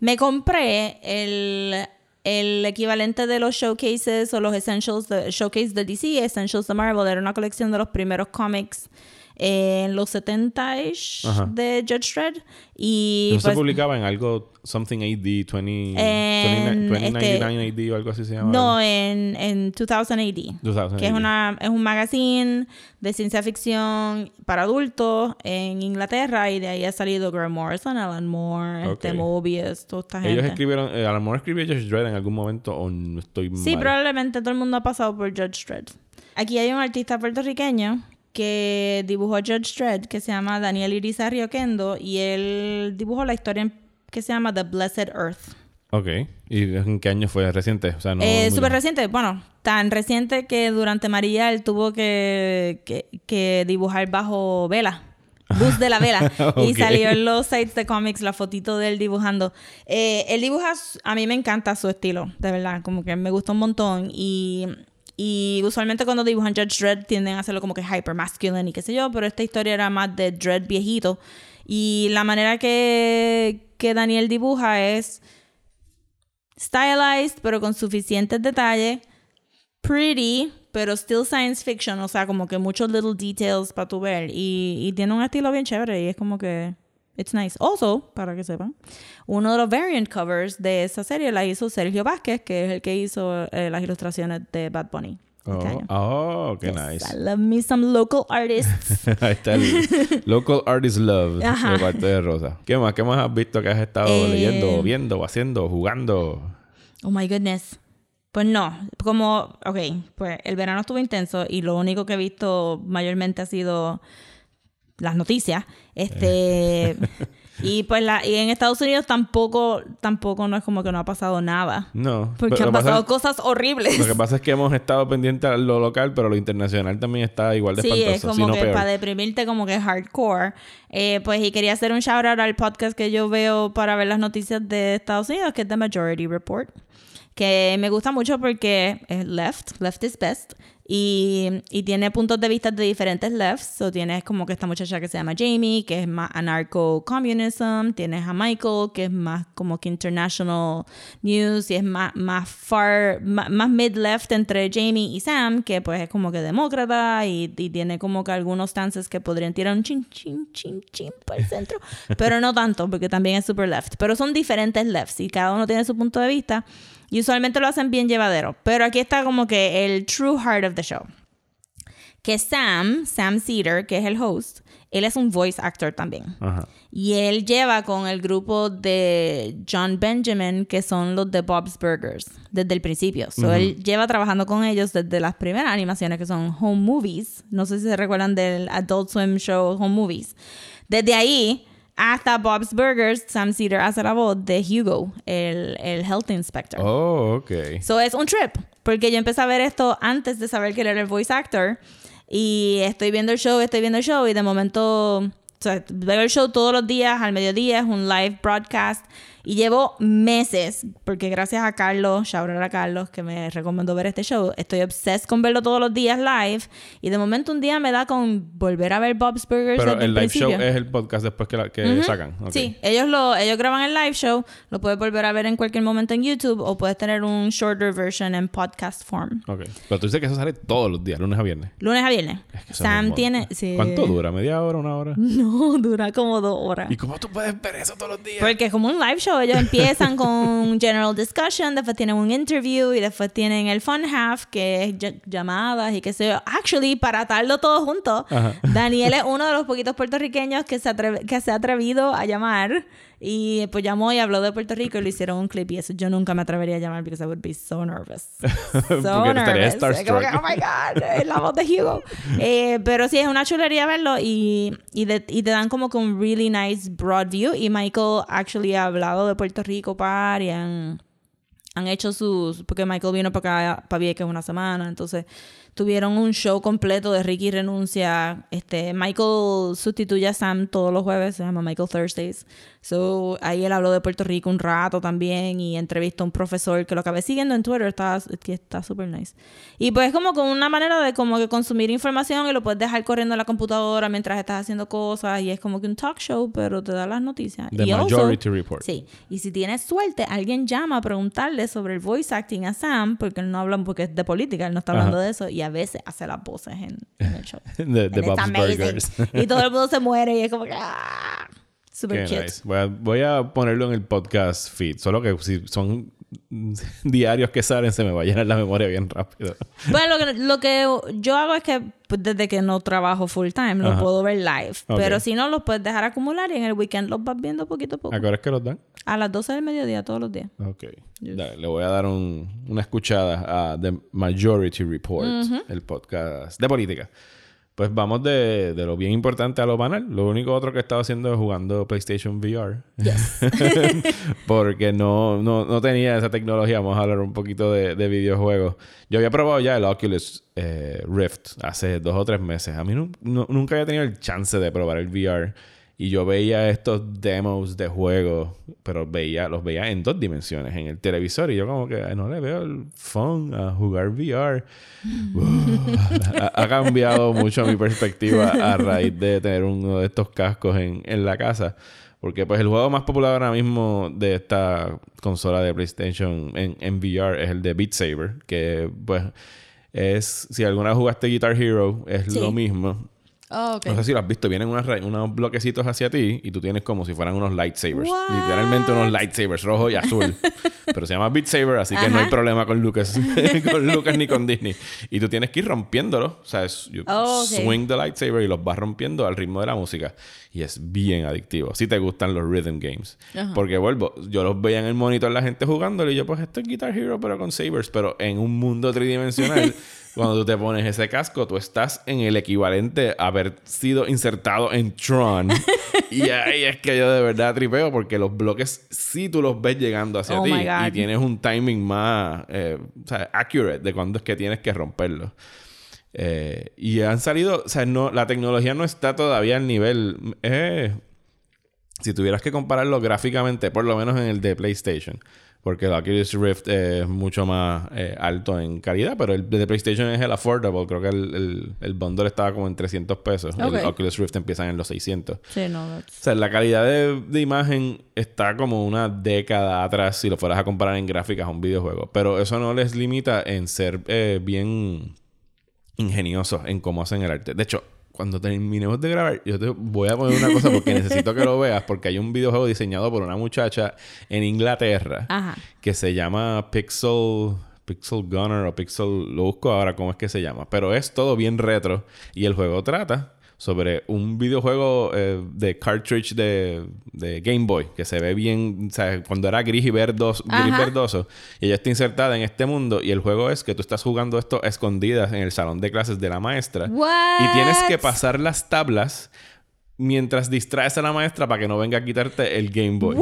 Me compré el, el equivalente de los showcases o los essentials, de, showcase de DC, essentials de Marvel. Era una colección de los primeros cómics en los 70-ish Ajá. de Judge Dredd. Y ¿No se pues, publicaba en algo, something AD, 20, En, 20, este, 2099 AD o algo así se llama? no, en, en 2000 AD. 2000 Que es, AD. una, es un magazine de ciencia ficción para adultos en Inglaterra y de ahí ha salido Grant Morrison, Alan Moore, Ok. este Mobius, toda esta gente. Ellos escribieron, eh, a lo mejor escribió Josh Dredd en algún momento o no estoy Sí, mal. probablemente todo el mundo ha pasado por Judge Dredd. Aquí hay un artista puertorriqueño que dibujó Judge Dredd que se llama Daniel Irizarry Oquendo y él dibujó la historia que se llama The Blessed Earth. Ok. ¿Y en qué año fue? ¿Reciente? O sea, no... Eh, Súper reciente, bueno, tan reciente que durante María él tuvo que, que, que dibujar bajo vela. Bus de la vela. (laughs) Y salió en los sites de cómics la fotito de él dibujando. Eh, él dibuja, a mí me encanta su estilo, de verdad, como que me gusta un montón. Y, y usualmente cuando dibujan Judge Dredd tienden a hacerlo como que hyper masculine y qué sé yo, pero esta historia era más de Dredd viejito. Y la manera que, que Daniel dibuja es stylized, pero con suficientes detalles. Pretty, pero still science fiction. O sea, como que muchos little details para tu ver. Y, y tiene un estilo bien chévere. Y es como que. It's nice. Also, para que sepan, uno de los variant covers de esa serie la hizo Sergio Vázquez, que es el que hizo eh, las ilustraciones de Bad Bunny. este Oh, oh, qué Yes, nice. I love me some local artists. (laughs) Ahí está el Local Artist Love Ajá. de parte de Rosa. ¿Qué más? ¿Qué más has visto que has estado Eh, leyendo, viendo, haciendo, jugando? Oh my goodness. Pues no, como, ok, pues el verano estuvo intenso y lo único que he visto mayormente ha sido las noticias. Este, (laughs) y pues la, y en Estados Unidos tampoco, tampoco no es como que no ha pasado nada. No. Porque han pasado pasa- cosas horribles. Lo que pasa es que hemos (laughs) estado pendientes a lo local, pero lo internacional también está igual de Sí, espantoso. es como si no que peor. para deprimirte como que hardcore. Eh, pues y quería hacer un shout out al podcast que yo veo para ver las noticias de Estados Unidos, que es The Majority Report. Que me gusta mucho porque es left, left is best. Y, y tiene puntos de vista de diferentes lefts. So tienes como que esta muchacha que se llama Jamie, que es más anarcho-communism. Tienes a Michael, que es más como que international news. Y es más, más far, más, más mid-left entre Jamie y Sam, que pues es como que demócrata y, y tiene como que algunos stances que podrían tirar un chin, chin, chin, chin por el centro. (laughs) pero no tanto, porque también es super left. Pero son diferentes lefts y cada uno tiene su punto de vista. Y usualmente lo hacen bien llevadero. Pero aquí está como que el true heart of the show. Que Sam, Sam Cedar, que es el host, él es un voice actor también. Ajá. Y él lleva con el grupo de John Benjamin, que son los de Bob's Burgers, desde el principio. So, Él lleva trabajando con ellos desde las primeras animaciones, que son Home Movies. No sé si se recuerdan del Adult Swim Show Home Movies. Desde ahí hasta Bob's Burgers, Sam Cedar hace la voz de Hugo, el, el Health Inspector. Oh, ok. So es un trip, porque yo empecé a ver esto antes de saber que él era el voice actor. Y estoy viendo el show, estoy viendo el show, y de momento, o sea, veo el show todos los días, al mediodía, es un live broadcast. Y llevo meses, porque gracias a Carlos, shout out a Carlos, que me recomendó ver este show, estoy obsessed con verlo todos los días live. Y de momento un día me da con volver a ver Bob's Burgers. Pero desde el live principio. show es el podcast después que, la- que sacan. Ok. Sí, ellos lo ellos graban el live show, lo puedes volver a ver en cualquier momento en YouTube o puedes tener un shorter version en podcast form. Ok. Pero tú dices que eso sale todos los días, lunes a viernes. Lunes a viernes. Es que Sam tiene sí. ¿Cuánto dura? ¿Media hora? ¿Una hora? (laughs) No, dura como dos horas. ¿Y cómo tú puedes ver eso todos los días? Porque es como un live show, ellos empiezan con general discussion, después tienen un interview y después tienen el fun half, que es ll- llamadas y qué sé yo. Actually, para atarlo todo junto, Ajá. Daniel es uno de los poquitos puertorriqueños que se, que se ha atrevido a llamar y pues llamó y habló de Puerto Rico y le hicieron un clip y eso yo nunca me atrevería a llamar because I would be so nervous. (laughs) So Porque nervous. Como que, oh my God, es la voz de Hugo. (laughs) Eh, pero sí, es una chulería verlo y, y, de- y te dan como que un really nice broad view. Y Michael actually ha hablado de Puerto Rico par y han, han hecho sus... Porque Michael vino para acá, para Vieques una semana, entonces tuvieron un show completo de Ricky Renuncia. Este, Michael sustituye a Sam todos los jueves, se llama Michael Thursdays. So, ahí él habló de Puerto Rico un rato también y entrevistó a un profesor que lo acabé siguiendo en Twitter, está que está súper nice. Y pues como con una manera de como que consumir información y lo puedes dejar corriendo en la computadora mientras estás haciendo cosas y es como que un talk show, pero te da las noticias. The y also- Majority Report. Sí, y si tienes suerte, alguien llama a preguntarle sobre el voice acting a Sam, porque él no habla, porque es de política, él no está hablando Ajá. de eso, y a veces hace las voces en, en el show. (laughs) De, Bob's. Burgers. y todo el mundo se muere y es como que... ¡ah! Super Qué nice. Voy a, voy a ponerlo en el podcast feed. Solo que si son (laughs) diarios que salen, se me va a llenar la memoria bien rápido. (laughs) Bueno, lo que, lo que yo hago es que pues, desde que no trabajo full time, lo Ajá. puedo ver live. Ok. Pero si no, los puedes dejar acumular y en el weekend los vas viendo poquito a poco. ¿A qué hora es que los dan? A las 12 del mediodía todos los días. Ok. Dale, le voy a dar un- una escuchada a The Majority Report, el podcast de política. Pues vamos de, de lo bien importante a lo banal. Lo único otro que he estado haciendo es jugando PlayStation VR. (laughs) Porque no, no, no tenía esa tecnología. Vamos a hablar un poquito de, de videojuegos. Yo había probado ya el Oculus eh, Rift hace dos o tres meses. A mí nu- nu- nunca había tenido el chance de probar el VR. Y yo veía estos demos de juegos, pero veía, los veía en dos dimensiones, en el televisor. Y yo como que "Ay, no le veo el fun a jugar VR. (laughs) ha, ha cambiado mucho mi perspectiva a raíz de tener uno de estos cascos en, en la casa. Porque pues el juego más popular ahora mismo de esta consola de PlayStation en, en VR es el de Beat Saber. Que pues es, si alguna vez jugaste Guitar Hero, es Sí. lo mismo. Oh, ok. No sé si lo has visto. Vienen unas unos bloquecitos hacia ti y tú tienes como si fueran unos lightsabers. What? Literalmente unos lightsabers, rojo y azul. (laughs) Pero se llama Beat Saber, así que no hay Ajá. problema con Lucas, (laughs) (laughs) con Lucas ni con Disney. Y tú tienes que ir rompiéndolos. O sea, es, you Oh, ok. swing the lightsaber y los vas rompiendo al ritmo de la música. Y es bien adictivo. Si te gustan los rhythm games. Ajá. Porque vuelvo, yo los veía en el monitor la gente jugándolo y yo, pues esto es Guitar Hero, pero con sabers. Pero en un mundo tridimensional, cuando tú te pones ese casco, tú estás en el equivalente a haber sido insertado en Tron. (laughs) y ahí es que yo de verdad tripeo porque los bloques sí tú los ves llegando hacia Oh ti y tienes un timing más eh, o sea, accurate de cuándo es que tienes que romperlo. Eh, y han salido, o sea, no, la tecnología no está todavía al nivel. eh, si tuvieras que compararlo gráficamente, por lo menos en el de PlayStation, Porque el Oculus Rift es mucho más eh, alto en calidad, pero el de PlayStation es el affordable. Creo que el, el, el bundle estaba como en 300 pesos. Ok. El Oculus Rift empiezan en los 600. Sí, no. O sea, la calidad de, de imagen está como una década atrás si lo fueras a comparar en gráficas a un videojuego. Pero eso no les limita en ser eh, bien ingeniosos en cómo hacen el arte. De hecho, cuando terminemos de grabar, yo te voy a poner una cosa porque necesito que lo veas, porque hay un videojuego diseñado por una muchacha en Inglaterra Ajá. que se llama Pixel... Pixel Gunner o Pixel... Lo busco ahora cómo es que se llama. Pero es todo bien retro. Y el juego trata sobre un videojuego eh, de cartridge de, de Game Boy. Que se ve bien... O sea, cuando era gris y verdoso, gris verdoso. Y ella está insertada en este mundo. Y el juego es que tú estás jugando esto escondidas en el salón de clases de la maestra. Y tienes que pasar las tablas mientras distraes a la maestra para que no venga a quitarte el Game Boy.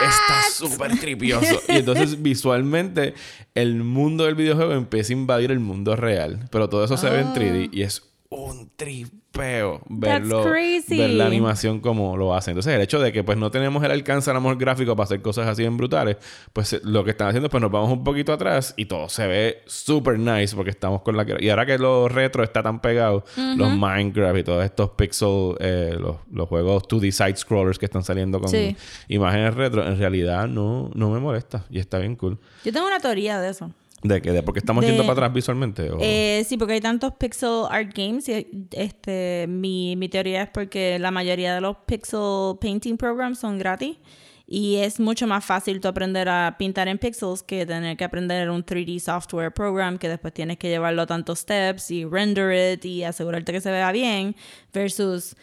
Está súper tripioso. Y entonces (laughs) visualmente el mundo del videojuego empieza a invadir el mundo real. Pero todo eso se ve en 3D y es un tripeo verlo, crazy. ver la animación como lo hacen. Entonces el hecho de que pues no tenemos el alcance a lo mejor gráfico para hacer cosas así en brutales, pues lo que están haciendo pues nos vamos un poquito atrás y todo se ve súper nice porque estamos con la... Y ahora que lo retro está tan pegado, los Minecraft y todos estos pixel, eh, los, los juegos 2D side scrollers que están saliendo con Sí. imágenes retro, en realidad no, no me molesta y está bien cool. Yo tengo una teoría de eso. ¿De qué? ¿De por qué estamos De- yendo para atrás visualmente? ¿O- Eh, sí, porque hay tantos pixel art games y este, mi, mi teoría es porque la mayoría de los pixel painting programs son gratis y es mucho más fácil tú aprender a pintar en pixels que tener que aprender un 3D software program que después tienes que llevarlo tantos steps y render it y asegurarte que se vea bien versus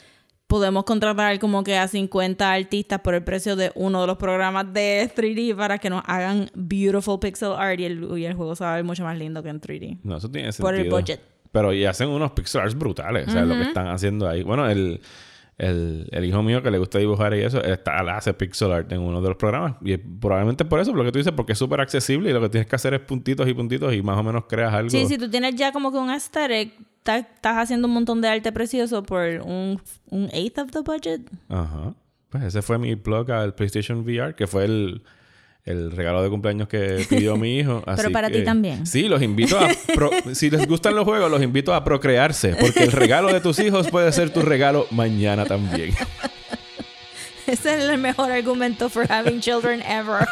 podemos contratar como que a 50 artistas por el precio de uno de los programas de 3D para que nos hagan beautiful pixel art y el, y el juego se va a ver mucho más lindo que en 3D. No, eso tiene sentido. Por el budget. Pero y hacen unos pixel arts brutales. O sea, lo que están haciendo ahí. Bueno, el, el, el hijo mío que le gusta dibujar y eso, está, hace pixel art en uno de los programas. Y probablemente por eso, por lo que tú dices, porque es súper accesible y lo que tienes que hacer es puntitos y puntitos y más o menos creas algo. Sí, si tú tienes ya como que un aesthetic, estás haciendo un montón de arte precioso por un, un eighth of the budget. Ajá. Pues ese fue mi plug al PlayStation VR, que fue el, el regalo de cumpleaños que (laughs) pidió mi hijo. Pero Así para ti que- también. Sí, los invito a... pro- (laughs) si les gustan los juegos, los invito a procrearse, porque el regalo de tus hijos puede ser tu regalo mañana también. (laughs) Ese es el mejor argumento for having children ever.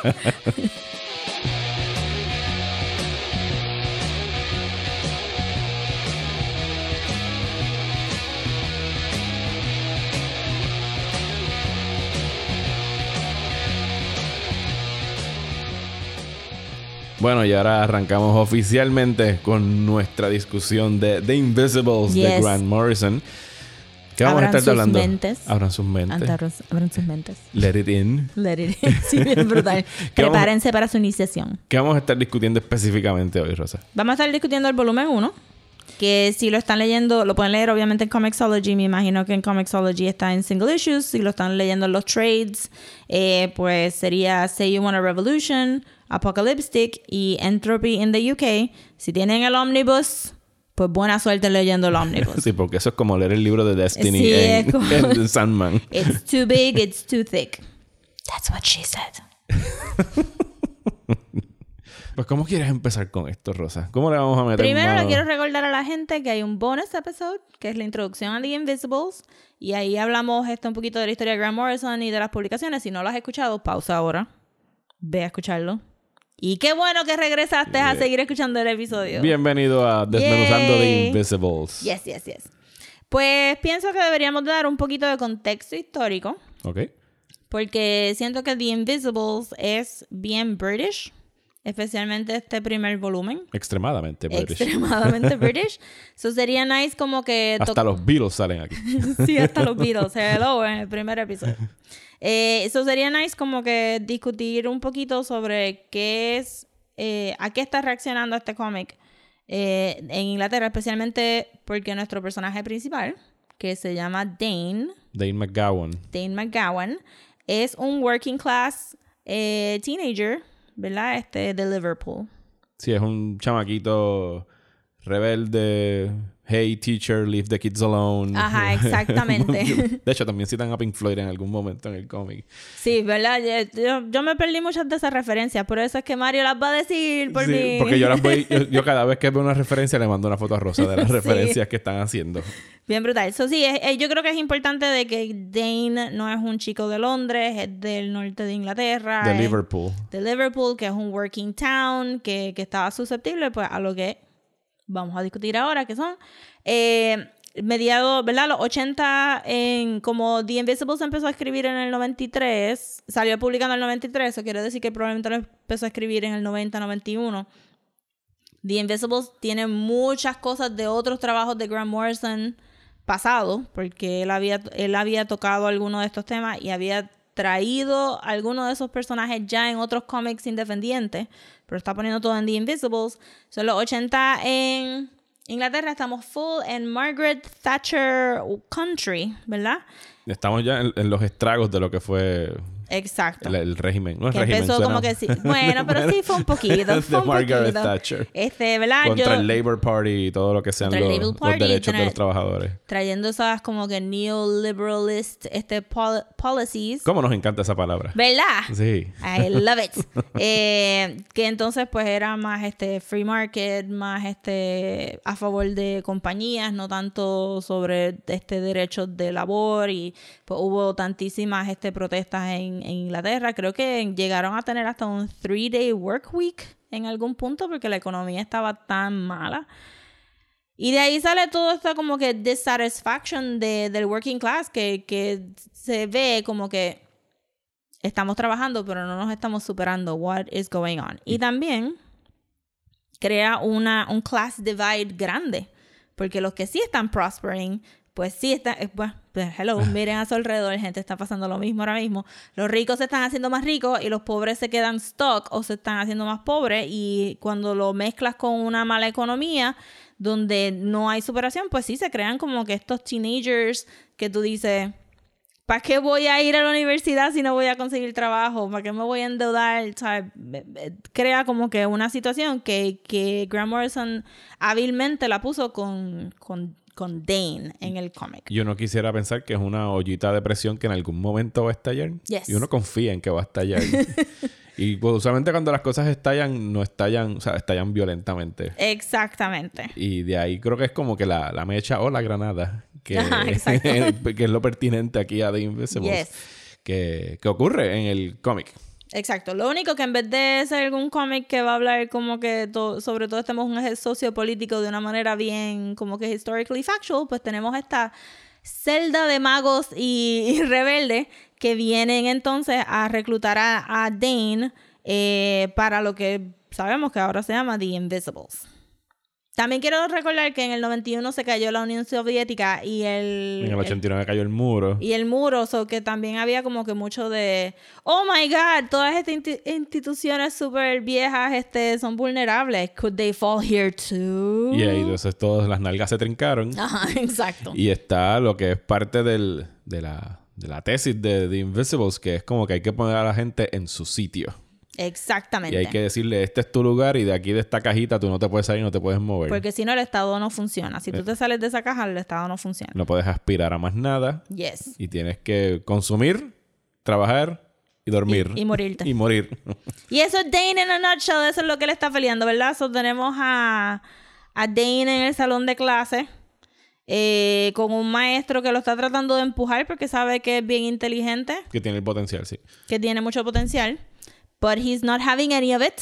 Bueno, y ahora arrancamos oficialmente con nuestra discusión de The Invisibles de. Grant Morrison. ¿Qué vamos Abran a estar sus hablando? mentes. Abran sus mentes. Abran sus mentes. Let it in. Let it in. (laughs) Sí, bien brutal. (laughs) ¿Qué vamos- Prepárense para su iniciación. ¿Qué vamos a estar discutiendo específicamente hoy, Rosa? Vamos a estar discutiendo el volumen 1. Que si lo están leyendo, lo pueden leer obviamente en Comixology. Me imagino que en Comixology está en single issues. Si lo están leyendo en los trades, eh, pues sería Say You Want a Revolution, Apocalyptic y Entropy in the UK. Si tienen el Omnibus, pues buena suerte leyendo el Omnibus. (laughs) Sí, porque eso es como leer el libro de Destiny Sí, en, como- en (laughs) Sandman. It's too big, it's too thick. That's what she said. (laughs) Pues, ¿cómo quieres empezar con esto, Rosa? ¿Cómo le vamos a meter Primero le quiero recordar a la gente que hay un bonus episode, que es la introducción a The Invisibles. Y ahí hablamos esto un poquito de la historia de Grant Morrison y de las publicaciones. Si no lo has escuchado, pausa ahora. Ve a escucharlo. Y qué bueno que regresaste a seguir escuchando el episodio. Bienvenido a Desmenuzando The Yay. Invisibles. Yes, yes, yes. Pues pienso que deberíamos dar un poquito de contexto histórico. Ok. Porque siento que The Invisibles es bien British. Especialmente este primer volumen. Extremadamente British. extremadamente (laughs) British. So sería nice como que... Hasta los Beatles salen aquí. (laughs) sí, hasta los (laughs) Beatles. Hello, en el primer episodio. Eh, eso sería nice como que discutir un poquito sobre qué es... eh, a qué está reaccionando este cómic eh, en Inglaterra, especialmente porque nuestro personaje principal, que se llama Dane, Dane McGowan. Dane McGowan, es un working class eh, teenager, ¿verdad? Este, de Liverpool. Sí, es un chamaquito rebelde, hey teacher, leave the kids alone. Ajá, (laughs) exactamente. de hecho, también citan a Pink Floyd en algún momento en el cómic. Sí, ¿verdad? Yo, me perdí muchas de esas referencias, por eso es que Mario las va a decir por Sí, mí. porque yo las voy, yo, yo (laughs) cada vez que veo una referencia le mando una foto a Rosa de las Sí. referencias que están haciendo. Bien brutal. Eso sí, es- es- yo creo que es importante de que Dane no es un chico de Londres, es del norte de Inglaterra. De Liverpool. De Liverpool, que es un working town, que, que estaba susceptible pues, a lo que vamos a discutir ahora, que son eh, ¿verdad? Los 80, en, como The Invisible se empezó a escribir en el 93, salió publicando en el 93, eso quiere decir que probablemente lo empezó a escribir en el 90, 91. The Invisibles tiene muchas cosas de otros trabajos de Grant Morrison pasado, porque él había, él había tocado algunos de estos temas y había traído algunos de esos personajes ya en otros cómics independientes, pero está poniendo todo en The Invisibles. Son los 80 en Inglaterra, estamos full en Margaret Thatcher Country, ¿verdad? Estamos ya en, en los estragos de lo que fue Exacto. el, el régimen. No el que régimen. empezó suena- como que sí. Bueno, pero sí fue un poquito. (laughs) Fue un Margaret poquito. Thatcher. Este, ¿verdad? Contra Yo- el Labour Party y todo lo que sean los, los derechos de los trabajadores. trayendo esas como que neoliberalist este, pol- policies. ¿Cómo nos encanta esa palabra? ¿Verdad? Sí. I love it. (laughs) Eh, que entonces pues era más este free market, más este a favor de compañías, no tanto sobre este derechos de labor y pues hubo tantísimas este protestas en, en Inglaterra. Creo que llegaron a tener hasta un three day work week en algún punto porque la economía estaba tan mala. Y de ahí sale todo esto como que dissatisfaction de, del working class que, que se ve como que estamos trabajando pero no nos estamos superando. What is going on? Y también crea una, un class divide grande. Porque los que sí están prospering, pues sí están, eh, pues, pues, hello, miren a su alrededor, gente está pasando lo mismo ahora mismo. Los ricos se están haciendo más ricos y los pobres se quedan stuck o se están haciendo más pobres. Y cuando lo mezclas con una mala economía, donde no hay superación, pues sí se crean como que estos teenagers que tú dices, ¿Para qué voy a ir a la universidad si no voy a conseguir trabajo? ¿Para qué me voy a endeudar? Me- Crea como que una situación que, que Grant Morrison hábilmente la puso con, con, con Dane en el cómic. Yo no quisiera pensar que es una ollita de presión que en algún momento va a estallar. Yes. Y uno confía en que va a estallar. (laughs) y pues, usualmente cuando las cosas estallan, no estallan, o sea, estallan violentamente. Exactamente. Y de ahí creo que es como que la, la mecha o la granada, que, Ajá, (laughs) que es lo pertinente aquí a The Invisibles, Yes. que, que ocurre en el cómic. Exacto. Lo único que en vez de ser algún cómic que va a hablar como que sobre todo este monje sociopolítico de una manera bien como que historically factual, pues tenemos esta celda de magos y, (laughs) y rebeldes que vienen entonces a reclutar a, a Dane eh, para lo que sabemos que ahora se llama The Invisibles. También quiero recordar que en el 91 se cayó la Unión Soviética y el... En el el- 89 cayó el muro. y el muro, so que también había como que mucho de, oh my god, todas estas insti- instituciones súper viejas este, son vulnerables. Could they fall here too? Y ahí entonces todas las nalgas se trincaron. Ajá, (laughs) exacto. Y está lo que es parte del, de, la, de la tesis de The Invisibles, que es como que hay que poner a la gente en su sitio. Exactamente. Y hay que decirle, este es tu lugar y de aquí de esta cajita tú no te puedes salir, no te puedes mover. Porque si no, el Estado no funciona. Si tú te sales de esa caja, el Estado no funciona. No puedes aspirar a más nada Yes. y tienes que consumir, trabajar y dormir. Y- y morirte. (laughs) y morir. Y eso es Dane en a nutshell, eso es lo que él está peleando, ¿verdad? So, tenemos a, a Dane en el salón de clase eh, con un maestro que lo está tratando de empujar porque sabe que es bien inteligente, que tiene el potencial, sí. que tiene mucho potencial, but he's not having any of it.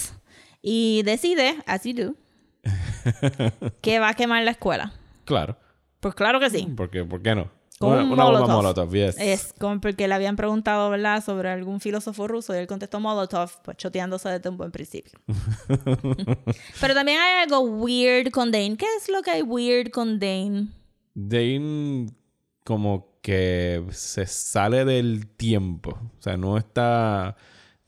Y decide, as you do, (laughs) que va a quemar la escuela. Claro. Pues claro que sí. Porque, ¿Por qué no? Con una un una bomba Molotov. molotov, yes. Es como porque le habían preguntado, ¿verdad?, sobre algún filósofo ruso y él contestó Molotov, pues choteándose desde un buen principio. (laughs) Pero también hay algo weird con Dane. ¿Qué es lo que hay weird con Dane? Dane como que se sale del tiempo. O sea, no está...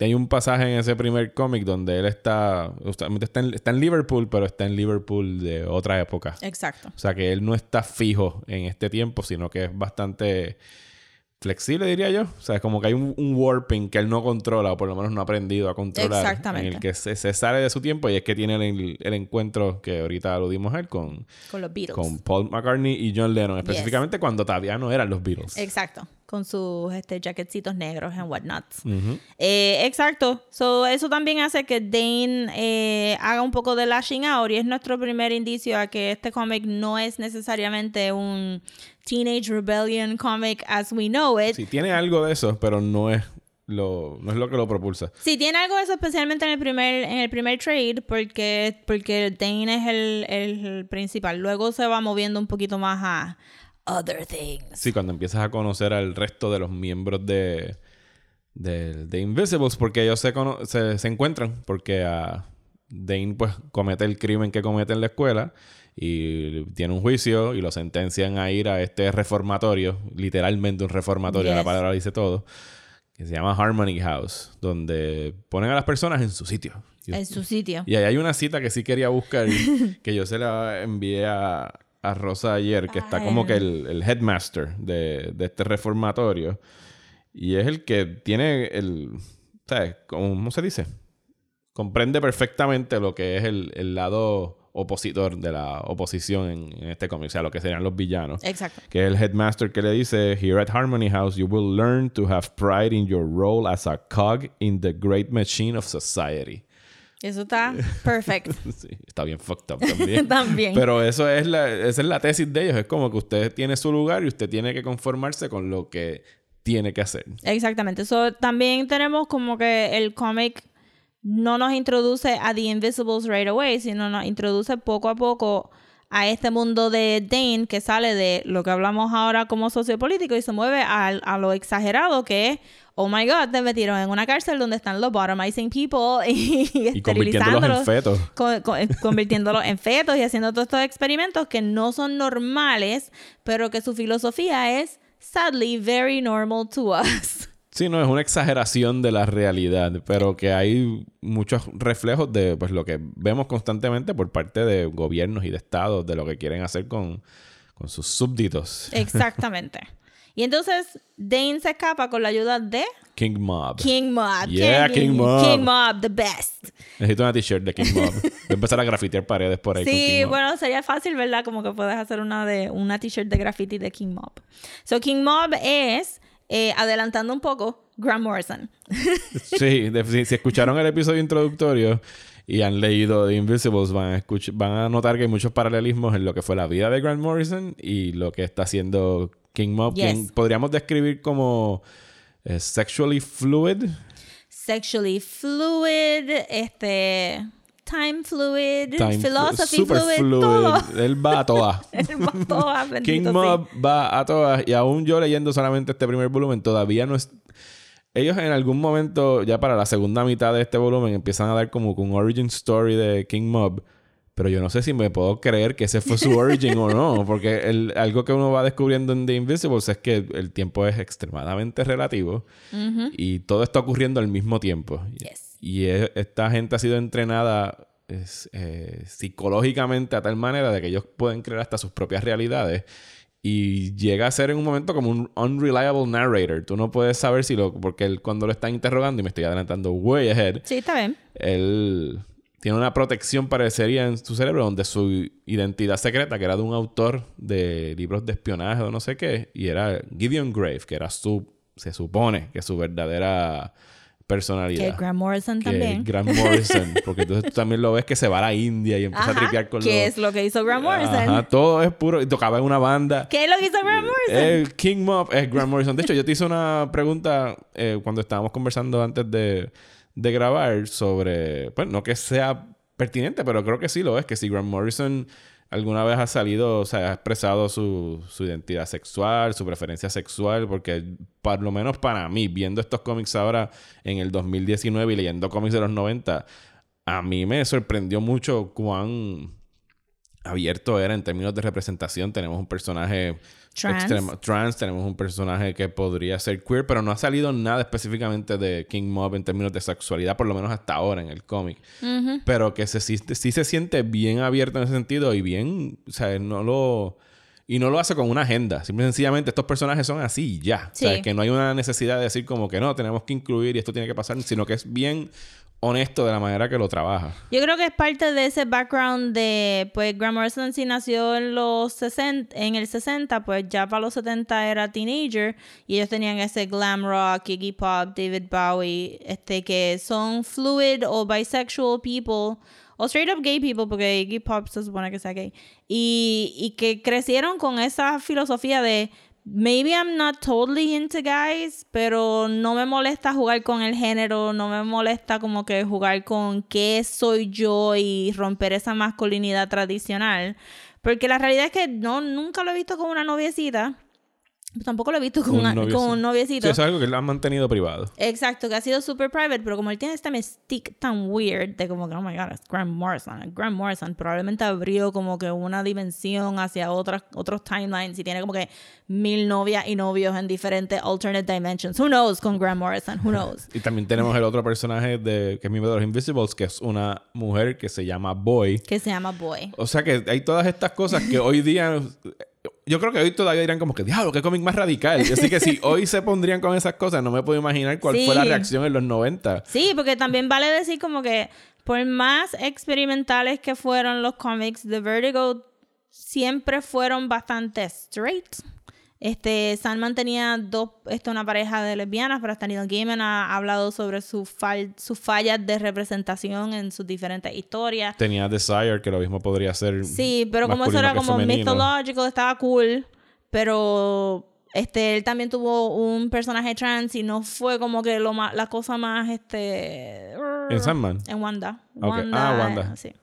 Hay un pasaje en ese primer cómic donde él está... Justamente está en, está en Liverpool, pero está en Liverpool de otra época. Exacto. O sea, que él no está fijo en este tiempo, sino que es bastante... flexible, diría yo. O sea, es como que hay un, un warping que él no controla, o por lo menos no ha aprendido a controlar. Exactamente. En el que se, se sale de su tiempo y es que tiene el, el encuentro que ahorita aludimos a él con, Con los Beatles. con Paul McCartney y John Lennon, específicamente cuando todavía no eran los Beatles. Exacto. Con sus este, jaquetcitos negros and whatnot. Ujú. Eh, exacto. So, eso también hace que Dane eh, haga un poco de lashing out y es nuestro primer indicio a que este cómic no es necesariamente un Teenage Rebellion comic as we know it. Sí, tiene algo de eso, pero no es lo, no es lo que lo propulsa. Sí, tiene algo de eso especialmente en el primer, en el primer trade porque, porque Dane es el, el principal. Luego se va moviendo un poquito más a other things. Sí, cuando empiezas a conocer al resto de los miembros de, de, de Invisibles, porque ellos se, cono- se, se encuentran, porque a Dane pues comete el crimen que comete en la escuela y tiene un juicio y lo sentencian a ir a este reformatorio, literalmente un reformatorio, la Yes. palabra dice todo, que se llama Harmony House, donde ponen a las personas en su sitio. Y- En su sitio. y ahí hay una cita que sí quería buscar, (laughs) que yo se la envié a, a Rosa ayer, que está Ay. como que el, el headmaster de, de este reformatorio. Y es el que tiene el... ¿Sabes? ¿Cómo se dice? Comprende perfectamente lo que es el, el lado opositor de la oposición en, en este cómic, o sea, lo que serían los villanos. Exacto. Que es el headmaster que le dice, Here at Harmony House, you will learn to have pride in your role as a cog in the great machine of society. Eso está perfect. (laughs) Sí, está bien fucked up también. (laughs) También. Pero eso es la, esa es la tesis de ellos. Es como que usted tiene su lugar y usted tiene que conformarse con lo que tiene que hacer. Exactamente. So, también tenemos como que el cómic no nos introduce a The Invisibles right away, sino nos introduce poco a poco a este mundo de Dane que sale de lo que hablamos ahora como sociopolítico y se mueve a, lo exagerado que es, oh my god, te metieron en una cárcel donde están los bottomizing people (laughs) y, Y convirtiéndolos en fetos. co- convirtiéndolos en fetos y haciendo todos estos experimentos que no son normales, pero que su filosofía es, sadly, very normal to us. Sí, no, es una exageración de la realidad, pero que hay muchos reflejos de pues, lo que vemos constantemente por parte de gobiernos y de estados, de lo que quieren hacer con, con sus súbditos. Exactamente. Y entonces Dane se escapa con la ayuda de King Mob. King Mob. Yeah, King, King Mob. King Mob, the best. Necesito una t-shirt de King Mob. (laughs) Voy a empezar a grafitear paredes por ahí con Sí, Mob. bueno, sería fácil, ¿verdad? Como que puedes hacer una de una t-shirt de graffiti de King Mob. So King Mob es, eh, adelantando un poco, Grant Morrison. (laughs) Sí, de- si, si escucharon el episodio introductorio y han leído The Invisibles, van a, van a notar que hay muchos paralelismos en lo que fue la vida de Grant Morrison y lo que está haciendo King Mob, Yes. quien podríamos describir como eh, sexually fluid. Sexually fluid, este, time fluid, time- philosophy super fluid, todo. (laughs) Él va a todas. (laughs) King. Mob va a todas. Y aún yo leyendo solamente este primer volumen, todavía no es. Ellos en algún momento, ya para la segunda mitad de este volumen, empiezan a dar como un origin story de King Mob. Pero yo no sé si me puedo creer que ese fue su origin o no. (laughs) Porque el- algo que uno va descubriendo en The Invisibles es que el tiempo es extremadamente relativo. Y todo está ocurriendo al mismo tiempo. Yes. Y es- esta gente ha sido entrenada es, eh, psicológicamente a tal manera de que ellos pueden crear hasta sus propias realidades. Y llega a ser en un momento como un unreliable narrator. Tú no puedes saber si lo... Porque él cuando lo están interrogando, y me estoy adelantando way ahead, Sí, está bien. él tiene una protección parecería en su cerebro donde su identidad secreta, que era de un autor de libros de espionaje o no sé qué, y era Gideon Grave, que era su... Se supone que su verdadera personalidad. Que Grant Morrison que también. Grant Morrison. Porque entonces tú también lo ves que se va a la India y empieza a tripear con ¿Qué los... es lo que hizo Grant Morrison? Ajá, todo es puro... Y tocaba en una banda. ¿Qué es lo que hizo Grant Morrison? El King Mob es Grant Morrison. De hecho, yo te hice una pregunta eh, cuando estábamos conversando antes de, de grabar sobre... Pues no que sea pertinente, pero creo que sí lo es. Que si Grant Morrison alguna vez ha salido, o sea, ha expresado su, su identidad sexual, su preferencia sexual, porque por lo menos para mí, viendo estos cómics ahora en el 2019 y leyendo cómics de los 90, a mí me sorprendió mucho cuán abierto era en términos de representación. Tenemos un personaje Trans. trans, tenemos un personaje que podría ser queer, pero no ha salido nada específicamente de King Mob en términos de sexualidad, por lo menos hasta ahora en el cómic. Pero que se, sí, sí se siente bien abierto en ese sentido y bien, o sea, no lo... Y no lo hace con una agenda. Simple y sencillamente estos personajes son así y ya. Sí. O sea, que no hay una necesidad de decir como que no, tenemos que incluir y esto tiene que pasar, sino que es bien honesto de la manera que lo trabaja. Yo creo que es parte de ese background de, pues, Grant Morrison sí nació en los 60, en el 60, pues ya para los 70 era teenager y ellos tenían ese glam rock, Iggy Pop, David Bowie, este, que son fluid o bisexual people o straight up gay people, porque Iggy Pop se supone que sea gay, y, y que crecieron con esa filosofía de Maybe I'm not totally into guys, pero no me molesta jugar con el género, no me molesta como que jugar con qué soy yo y romper esa masculinidad tradicional. Porque la realidad es que no, nunca lo he visto con una noviecita. Tampoco lo he visto con, Un noviecito. con un noviecito. Sí, es algo que lo han mantenido privado. Exacto, que ha sido super private, pero como él tiene este mystique tan weird de como que, oh my god, es Grant Morrison. Grant Morrison probablemente abrió como que una dimensión hacia otras, otros timelines y tiene como que mil novias y novios en diferentes alternate dimensions. Who knows con Grant Morrison? Who knows? (laughs) Y también tenemos el otro personaje de, que es miembro de los Invisibles, que es una mujer que se llama Boy. que se llama Boy. O sea que hay todas estas cosas que hoy día. Yo creo que hoy todavía dirán como que, diablo, qué cómic más radical. Así que si (laughs) hoy se pondrían con esas cosas, no me puedo imaginar cuál Sí. fue la reacción en los 90. Sí, porque también vale decir como que por más experimentales que fueron los cómics de Vertigo, siempre fueron bastante straight. Este, Sandman tenía dos, este, una pareja de lesbianas, pero hasta Neil Gaiman ha hablado sobre su fal- sus fallas de representación en sus diferentes historias. Tenía Desire, que lo mismo podría ser. Sí, pero como eso era como mythological, estaba cool. Pero este, él también tuvo un personaje trans y no fue como que lo más, la cosa más este. ¿En Sandman? En Wanda. Ok. Ah, Wanda. Sí.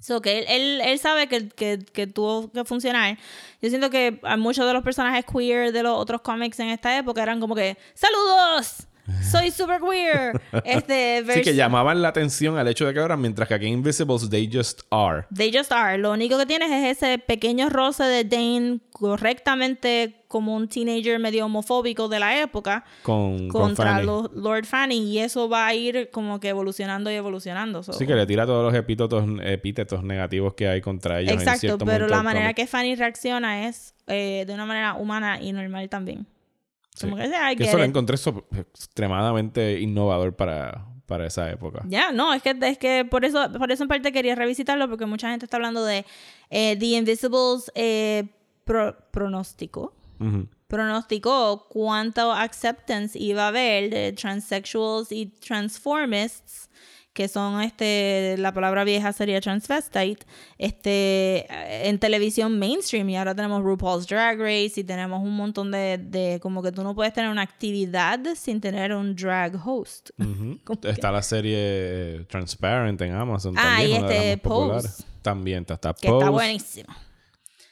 So que él, él, él sabe que, que, que tuvo que funcionar. Yo siento que muchos de los personajes queer de los otros cómics en esta época eran como que ¡Saludos! Soy super queer. (laughs) Este, Sí, que llamaban la atención al hecho de que ahora, mientras que aquí en Invisibles, they just are. They just are. Lo único que tienes es ese pequeño roce de Dane correctamente como un teenager medio homofóbico de la época Con, con contra Fanny. lo- Lord Fanny y eso va a ir como que evolucionando y evolucionando. so. Sí, que le tira todos los epítetos, epítetos negativos que hay contra ellos. Exacto, pero la manera que Fanny reacciona es eh, de una manera humana y normal también. Sí. Como que, yeah, I Que get eso lo encontré so- extremadamente innovador para, para esa época. Ya, no, es que, es que por eso por eso en parte quería revisitarlo porque mucha gente está hablando de eh, The Invisibles eh, pro- pronóstico. Ujú. pronosticó cuánto acceptance iba a haber de transsexuals y transformists, que son este, la palabra vieja sería transvestite, este, en televisión mainstream. Y ahora tenemos RuPaul's Drag Race y tenemos un montón de, de como que tú no puedes tener una actividad sin tener un drag host. (laughs) Que- Está la serie Transparent en Amazon Ah, también. y este. Pose. También está, está que está Pose.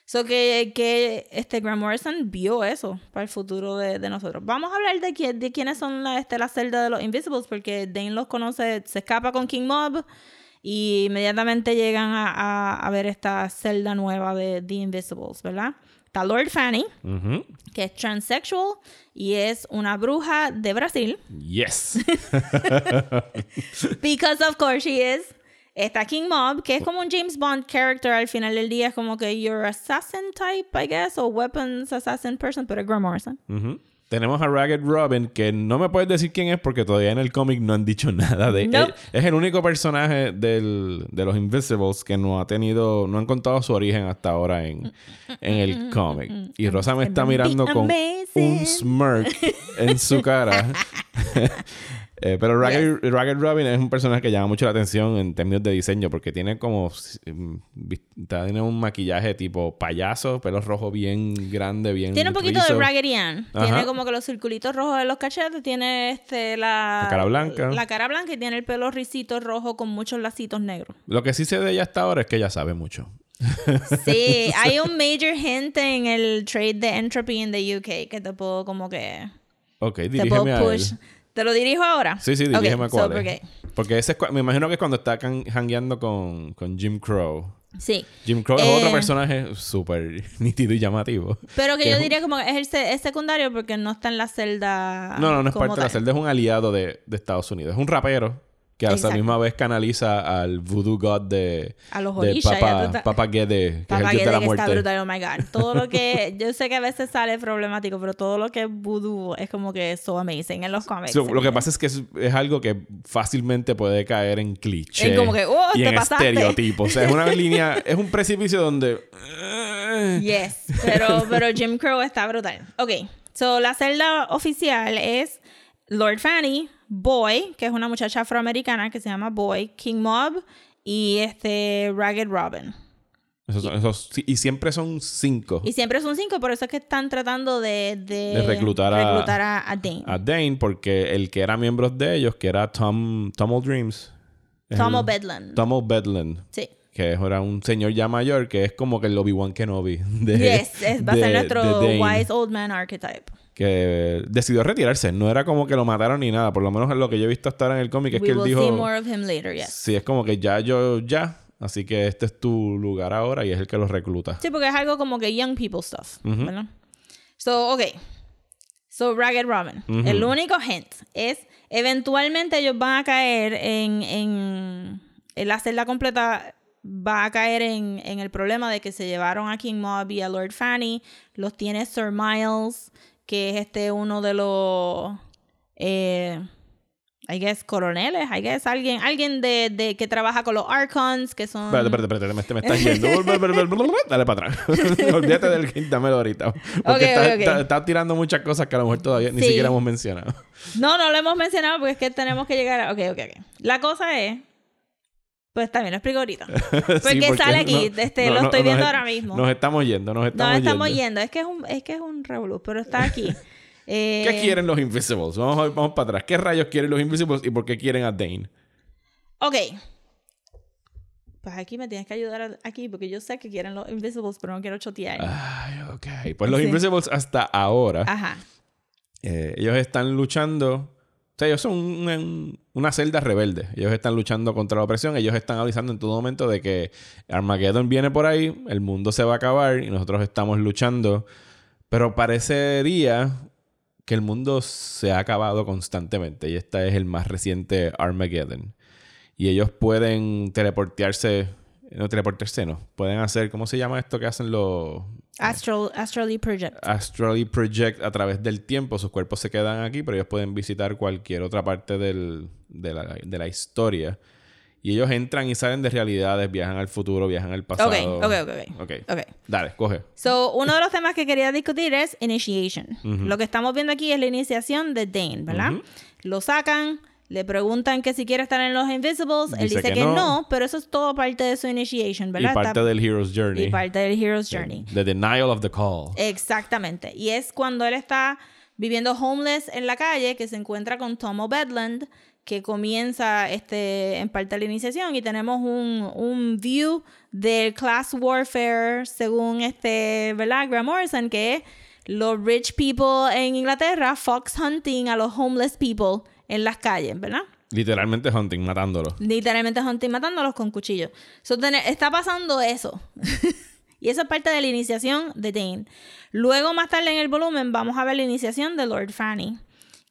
So que, que este Grant Morrison vio eso para el futuro de, de nosotros. Vamos a hablar de, quién, de quiénes son la, este, la celda de los Invisibles, porque Dane los conoce, se escapa con King Mob y inmediatamente llegan a, a- a ver esta celda nueva de The Invisibles, ¿verdad? Está Lord Fanny, Ujú. que es transsexual y es una bruja de Brasil. Yes. (laughs) Because of course she is. Está King Mob, que es como un James Bond character al final del día, es como que you're assassin type, I guess, o weapons assassin person, pero es Grant Morrison. Ujú. Tenemos a Ragged Robin, que no me puedes decir quién es porque todavía en el cómic no han dicho (laughs) nada de él. Nope. Es el único personaje del- de los Invisibles que no ha tenido, no han contado su origen hasta ahora en, en el (laughs) cómic. Y Rosa me está mirando con un smirk en su cara. (laughs) Eh, pero Ragged, Ragged Robin es un personaje que llama mucho la atención en términos de diseño porque tiene como mm, tiene un maquillaje tipo payaso, pelo rojo bien grande, bien Tiene un poquito de Raggedy Ann. Ajá. Tiene como que los circulitos rojos en los cachetes, tiene este la... La cara blanca. La cara blanca y tiene el pelo risito rojo con muchos lacitos negros. Lo que sí sé de ella hasta ahora es que ella sabe mucho. Sí, (laughs) hay un major hint en el trade de Entropy en the UK que te puedo como que... Ok, Te dirígeme puedo a push. él. ¿Te lo dirijo ahora? Sí, sí, dirígeme so, cuál porque- es. Porque ese es me imagino que es cuando está hangueando con, con Jim Crow. Sí. Jim Crow Eh, es otro personaje súper nítido y llamativo. Pero que Que yo un- diría como que es, el es secundario porque no está en la celda. No, no, no es parte de la celda, es un aliado de, de Estados Unidos. Es un rapero Que a la Exacto. misma vez canaliza al voodoo god de, A los de orisha, Papa, estás- Papa Gede, que Papá es el dios de la que está muerte. brutal, oh my god. Todo lo que. (laughs) Yo sé que a veces sale problemático, pero todo lo que es voodoo es como que so amazing en los cómics. So, lo que pasa es que es, es algo que fácilmente puede caer en cliché. En como que, "Oh, y te en pasaste". estereotipos. O sea, es una (laughs) línea, es un precipicio donde. Yes, pero, pero Jim Crow está brutal. Ok, so la celda oficial es Lord Fanny, Boy, que es una muchacha afroamericana que se llama Boy, King Mob y este Ragged Robin. Esos y siempre son cinco. Y siempre son cinco, por eso es que están tratando de, de, De reclutar a- reclutar a, a Dane. A Dane, porque el que era miembro de ellos, que era Tom, Tom O'Dreams. es Tom O'Bedland. Tom O'Bedland. Sí. Que era un señor ya mayor, que es como que el Obi-Wan Kenobi. (laughs) De, Yes, es- va a ser nuestro wise old man archetype. Que decidió retirarse. No era como que lo mataron ni nada. Por lo menos en lo que yo he visto hasta ahora en el cómic es We que él will dijo... see more of him later, yes. Sí, es como que ya yo, ya. Así que este es tu lugar ahora y es el que los recluta. Sí, porque es algo como que young people stuff, ¿verdad? So, ok. So, Ragged Robin. El único hint es, eventualmente ellos van a caer en, en, en la celda completa va a caer en, en el problema de que se llevaron a King Mob y a Lord Fanny. Los tiene Sir Miles, que es este uno de los... Eh, I guess coroneles, I guess alguien, alguien de, de que trabaja con los Archons, que son... Espérate, espérate, espérate, me, estás yendo. (laughs) Dale para atrás. (laughs) Olvídate del hint, dámelo ahorita. Porque Ok, estás ok, ok. estás- estás tirando muchas cosas que a lo mejor todavía ni siquiera hemos mencionado. No, no lo hemos mencionado porque es que tenemos que llegar a... Ok, ok, ok. La cosa es... Pues también lo explico ahorita. (laughs) Porque Sí, sale aquí, no- este, no, lo estoy nos viendo ahora mismo. Nos estamos yendo, nos estamos no estamos yendo. yendo. Es que es un, es que es un revolú, pero está aquí. (laughs) Eh, ¿Qué quieren los Invisibles? Vamos, a- vamos para atrás. ¿Qué rayos quieren los Invisibles y por qué quieren a Dane? Ok. Pues aquí me tienes que ayudar aquí porque yo sé que quieren los Invisibles, pero no quiero chotear. Ay, ok. Pues los Sí. Invisibles hasta ahora, Ajá. eh, ellos están luchando. O sea, ellos son un- un- una celda rebelde. Ellos están luchando contra la opresión. Ellos están avisando en todo momento de que Armageddon viene por ahí, el mundo se va a acabar y nosotros estamos luchando. Pero parecería que el mundo se ha acabado constantemente. Y este es el más reciente Armageddon. Y ellos pueden teleportearse. No teleportarse, no. Pueden hacer, ¿cómo se llama esto que hacen los Astral, Astrally Project. Astrally Project a través del tiempo. Sus cuerpos se quedan aquí, pero ellos pueden visitar cualquier otra parte del- de, la, de la historia. Y ellos entran y salen de realidades, viajan al futuro, viajan al pasado. Ok, ok, ok, ok. Ok. Ok. Dale, coge. So, uno de los temas que quería discutir es initiation. Lo que estamos viendo aquí es la iniciación de Dane, ¿verdad? Lo sacan, le preguntan que si quiere estar en los Invisibles. Él Dice que que, no. no. pero eso es todo parte de su initiation, ¿verdad? Y parte Está- del Hero's Journey. y parte del Hero's Journey. The Denial of the Call. Exactamente. Y es cuando él está viviendo homeless en la calle que se encuentra con Tom O'Bedland, que comienza este, en parte la iniciación y tenemos un, un view del class warfare según este, ¿verdad? Graham Morrison, que es los rich people en Inglaterra fox hunting a los homeless people en las calles, ¿verdad? Literalmente hunting, matándolo. Literalmente hunting matándolos con cuchillos. So, está pasando eso. (laughs) y esa es parte de la iniciación de Dane. Luego, más tarde en el volumen, vamos a ver la iniciación de Lord Fanny.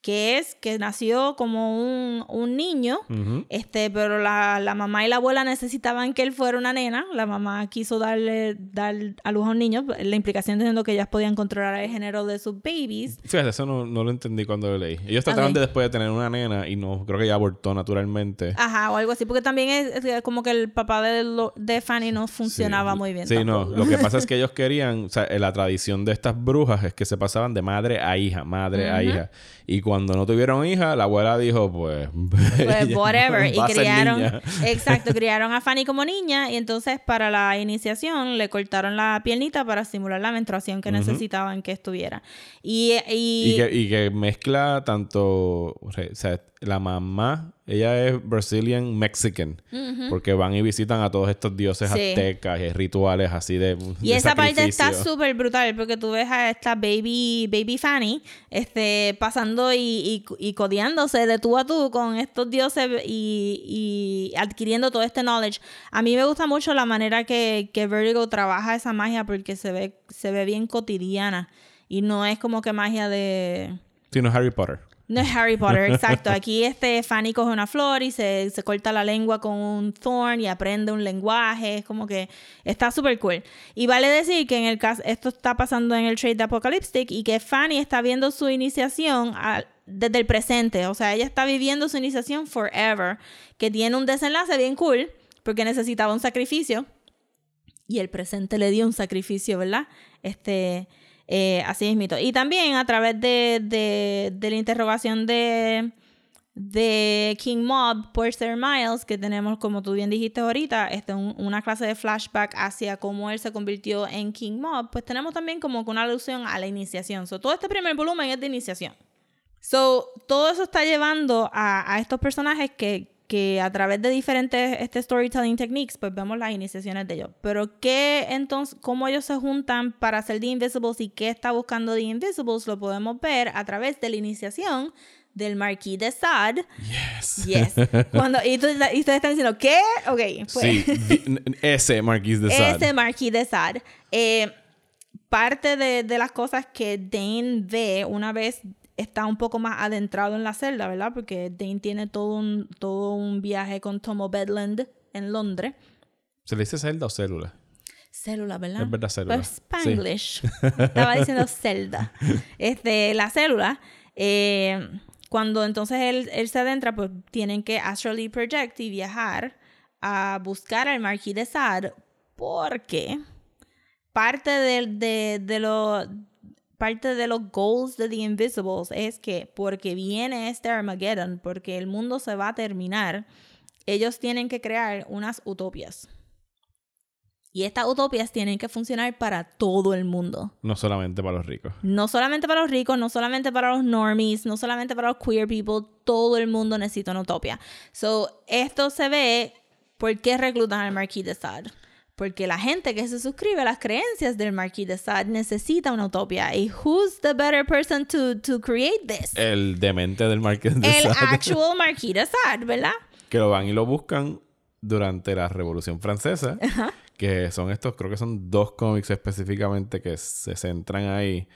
Que es que nació como un, un niño, este, pero la, la mamá y la abuela necesitaban que él fuera una nena. La mamá quiso darle dar a luz a un niño, la implicación diciendo que ellas podían controlar el género de sus babies. Fíjate, eso no, no lo entendí cuando lo leí. Ellos trataron de después de tener una nena y no, creo que ella abortó naturalmente. Ajá, o algo así, porque también es, es como que el papá de, lo- de Fanny no funcionaba Sí. muy bien. Sí, no. Lo que pasa es que (laughs) ellos querían, o sea, en la tradición de estas brujas es que se pasaban de madre a hija, madre a hija. Y cuando no tuvieron hija, la abuela dijo, pues. (laughs) Pues whatever. (laughs) Y criaron. Exacto, (laughs) criaron a Fanny como niña. Y entonces, para la iniciación, le cortaron la piernita para simular la menstruación que necesitaban que estuviera. Y. y, Y que, y que mezcla tanto, o sea, la mamá, ella es Brazilian Mexican, porque van y visitan a todos estos dioses Sí. aztecas y rituales así de Y de esa parte está súper brutal porque tú ves a esta baby, baby Fanny este, pasando y, y, y codeándose de tú a tú con estos dioses y, y adquiriendo todo este knowledge. A mí me gusta mucho la manera que, que Vertigo trabaja esa magia porque se ve, se ve bien cotidiana y no es como que magia de... Sí, no es Harry Potter. No es Harry Potter, exacto. Aquí este Fanny coge una flor y se, se corta la lengua con un thorn y aprende un lenguaje. Es como que está súper cool. Y vale decir que en el caso, esto está pasando en el trade de Apocalyptic y que Fanny está viendo su iniciación a- desde el presente. O sea, ella está viviendo su iniciación forever. Que tiene un desenlace bien cool porque necesitaba un sacrificio y el presente le dio un sacrificio, ¿verdad? Este, eh, así mismito. Y también a través de, de, la interrogación de, de King Mob por Sir Miles, que tenemos, como tú bien dijiste ahorita, este, un- una clase de flashback hacia cómo él se convirtió en King Mob, pues tenemos también como una alusión a la iniciación. So, todo este primer volumen es de iniciación. So, todo eso está llevando a estos personajes que, que a través de diferentes este storytelling techniques, pues vemos las iniciaciones de ellos. Pero qué entonces, cómo ellos se juntan para hacer The Invisibles y qué está buscando The Invisibles, lo podemos ver a través de la iniciación del Marquis de Sade. Yes. Yes. Cuando, y, tú- y ustedes están diciendo, ¿qué? Ok, pues. Sí, ese Marquis de Sade. Ese Marquis de Sade. Eh, parte de, de las cosas que Dane ve una vez está un poco más adentrado en la celda, ¿verdad? Porque Dane tiene todo un, todo un viaje con Tomo Bedland en Londres. ¿Se le dice celda o célula? Célula, ¿verdad? Es verdad, célula. Pues Spanglish. (laughs) Estaba diciendo celda. Este, la célula, eh, cuando entonces él, él se adentra, pues tienen que astrally project y viajar a buscar al Marquis de Sade porque parte de, de, de lo parte de los goals de The Invisibles es que porque viene este Armageddon, porque el mundo se va a terminar, ellos tienen que crear unas utopias. Y estas utopias tienen que funcionar para todo el mundo. No solamente para los ricos. No solamente para los ricos, no solamente para los normies, no solamente para los queer people, todo el mundo necesita una utopia. So, esto se ve por qué reclutan al Marquis de Sade. Porque la gente que se suscribe a las creencias del Marquis de Sade necesita una utopia. ¿Y who's the better person to, to create this? El demente del Marqués de El Sade. actual Marquis de Sade, ¿verdad? que lo van y lo buscan durante la Revolución Francesa, que son estos, creo que son dos cómics específicamente que se centran ahí.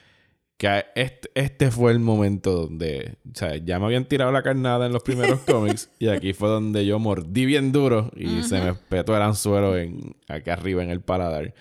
Que este, este fue el momento donde, o sea, ya me habían tirado la carnada en los primeros (laughs) cómics y aquí fue donde yo mordí bien duro y se me petó el anzuelo en, acá arriba en el paladar.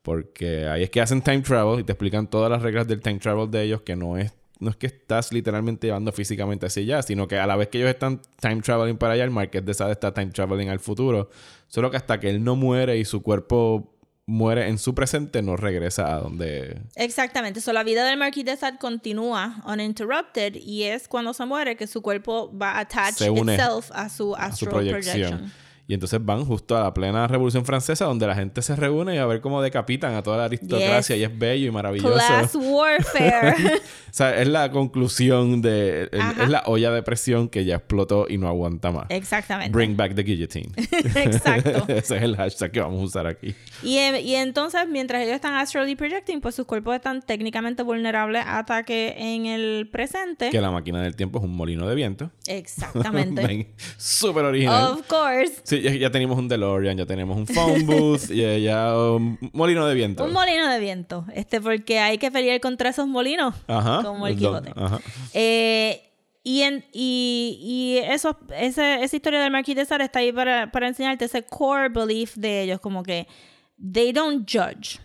Porque ahí es que hacen time travel y te explican todas las reglas del time travel de ellos, que no es, no es que estás literalmente llevando físicamente hacia allá, sino que a la vez que ellos están time traveling para allá, el Marqués de Sade está time traveling al futuro. Solo que hasta que él no muere y su cuerpo muere en su presente, no regresa a donde... Exactamente. So, la vida del Marquis de Sade continúa uninterrupted y es cuando se muere que su cuerpo va a attach itself a su a su astral proyección. projection. Y entonces van justo a la plena Revolución Francesa, donde la gente se reúne y a ver cómo decapitan a toda la aristocracia Yes. y es bello y maravilloso. Class warfare. (laughs) O sea, es la conclusión de... el- es la olla de presión que ya explotó y no aguanta más. Exactamente. Bring back the guillotine. (laughs) Exacto. (laughs) Ese es el hashtag que vamos a usar aquí. Y, eh, y entonces, mientras ellos están astrally projecting, pues sus cuerpos están técnicamente vulnerables a ataque en el presente. Que la máquina del tiempo es un molino de viento. Exactamente. Súper original. of course. Sí, ya, ya tenemos un DeLorean, ya tenemos un phone booth, (laughs) y ya un molino de viento. Un molino de viento. Este, porque hay que pelear contra esos molinos. Ajá. Como el Quijote. Ajá. Eh, y, en, y, y eso, ese, esa historia del Marquis de Sade está ahí para, para enseñarte ese core belief de ellos, como que they don't judge.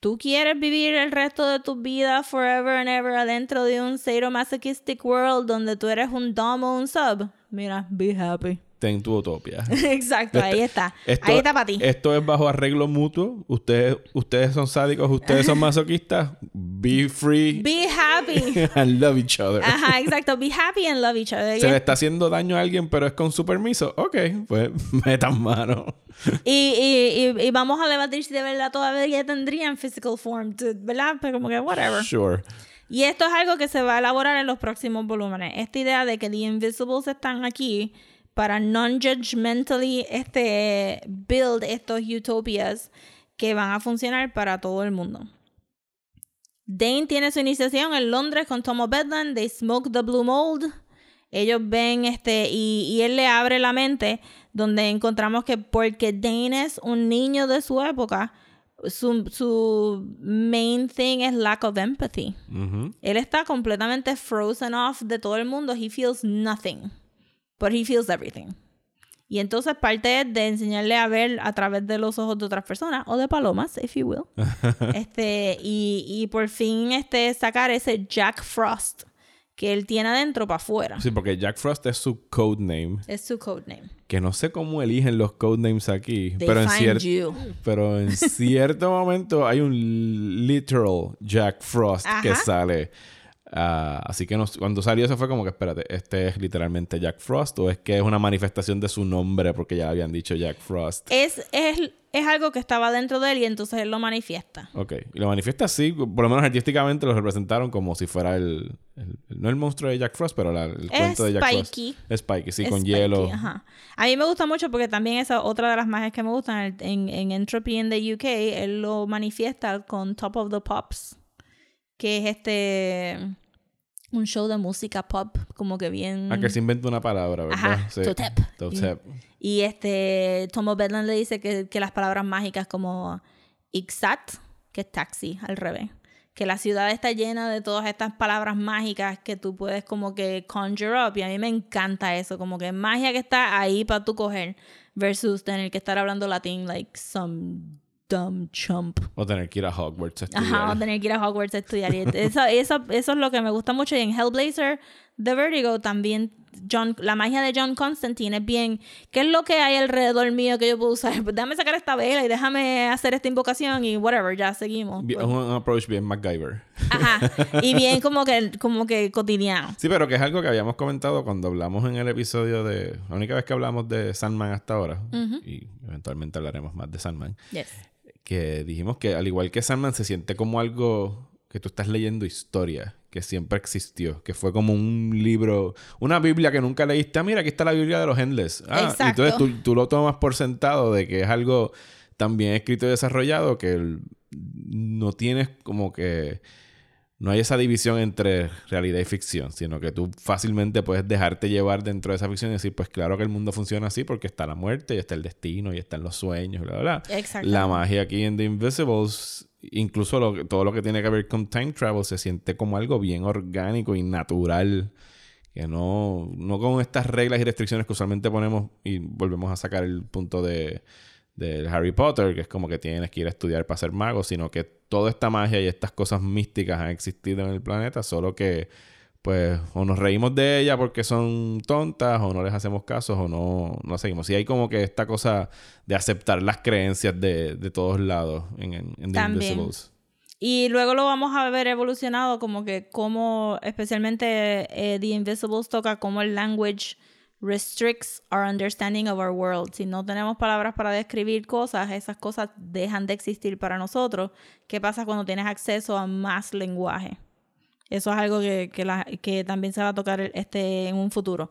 Tú quieres vivir el resto de tu vida forever and ever adentro de un sadomasochistic world donde tú eres un dom o un sub. Mira, be happy. Ten tu utopia. (laughs) Exacto, ahí está. Esto- ahí está para ti. Esto es bajo arreglo mutuo. Ustedes, ustedes son sádicos, ustedes son masoquistas. Be free Be happy. (laughs) and love each other. Ajá, exacto. Be happy and love each other. Se le está haciendo daño a alguien, pero es con su permiso. Ok, pues (laughs) metan mano. Y, y, y, y vamos a debatir si de verdad todavía tendrían physical form, to- ¿verdad? Pero como que whatever. Sure. Y esto es algo que se va a elaborar en los próximos volúmenes. Esta idea de que The Invisibles están aquí para non-judgmentally este, build estos utopias que van a funcionar para todo el mundo. Dane tiene su iniciación en Londres con Tomo Bedland. They smoke the blue mold. Ellos ven este y, y él le abre la mente donde encontramos que porque Dane es un niño de su época, su, su main thing es lack of empathy. Ujú. Él está completamente frozen off de todo el mundo. He feels nothing. But he feels everything. Y entonces parte de enseñarle a ver a través de los ojos de otras personas, o de palomas, if you will. (laughs) este, y, y por fin este, sacar ese Jack Frost que él tiene adentro para afuera. Sí, porque Jack Frost es su codename. Es su codename. Que no sé cómo eligen los codenames aquí. They pero en, find cier- you. pero en (laughs) cierto momento hay un literal Jack Frost que Ajá. sale. Ah, así que nos- cuando salió eso fue como que, espérate, ¿este es literalmente Jack Frost o es que es una manifestación de su nombre porque ya habían dicho Jack Frost? Es, es, es algo que estaba dentro de él y entonces él lo manifiesta. Ok, y lo manifiesta así, por lo menos artísticamente lo representaron como si fuera el, el- el- no el monstruo de Jack Frost, pero la- el Es cuento de Jack Spikey. Frost. Spikey, sí, Es con hielo. ajá. A mí me gusta mucho porque también esa es otra de las magias que me gustan. En, en Entropy in the UK, él lo manifiesta con Top of the Pops, que es este un show de música pop, como que bien... Ah, que se inventa una palabra, ¿verdad? Ajá, Sí. Totep. Totep. Y este Tomo Bedlam le dice que, que las palabras mágicas como Ixat, que es taxi, al revés. Que la ciudad está llena de todas estas palabras mágicas que tú puedes como que conjure up. Y a mí me encanta eso, como que magia que está ahí para tú coger. Versus tener que estar hablando latín like some dumb chump. O tener que ir a Hogwarts a estudiar. Ajá, o tener que ir a Hogwarts a estudiar. Y eso, eso, eso es lo que me gusta mucho. Y en Hellblazer, The Vertigo, también John, la magia de John Constantine es bien. ¿Qué es lo que hay alrededor mío que yo puedo usar? Pues (laughs) déjame sacar esta vela y déjame hacer esta invocación y whatever, ya seguimos. Pues, un, approach bien MacGyver. Ajá. Y (laughs) bien como que, como que cotidiano. Sí, pero que es algo que habíamos comentado cuando hablamos en el episodio de... La única vez que hablamos de Sandman hasta ahora, y eventualmente hablaremos más de Sandman, Yes. Que dijimos que al igual que Sandman se siente como algo que tú estás leyendo historia, que siempre existió, que fue como un libro, una Biblia que nunca leíste. Ah, mira, aquí está la Biblia de los Endless. Ah, Exacto. entonces tú, tú lo tomas por sentado de que es algo también escrito y desarrollado que no tienes como que... No hay esa división entre realidad y ficción, sino que tú fácilmente puedes dejarte llevar dentro de esa ficción y decir, pues claro que el mundo funciona así porque está la muerte y está el destino y están los sueños, bla, bla, bla. La magia aquí en The Invisibles, incluso lo- todo lo que tiene que ver con time travel, se siente como algo bien orgánico y natural. Que no, no con estas reglas y restricciones que usualmente ponemos y volvemos a sacar el punto de del Harry Potter, que es como que tienes que ir a estudiar para ser mago, sino que toda esta magia y estas cosas místicas han existido en el planeta, solo que pues o nos reímos de ella porque son tontas o no les hacemos caso o no, no seguimos. Y hay como que esta cosa de aceptar las creencias de, de todos lados en, en, en The También. Invisibles. Y luego lo vamos a ver evolucionado como que como especialmente eh, The Invisibles toca como el language restricts our understanding of our world. Si no tenemos palabras para describir cosas, esas cosas dejan de existir para nosotros. ¿Qué pasa cuando tienes acceso a más lenguaje? Eso es algo que, que, también se va a tocar este, en un futuro.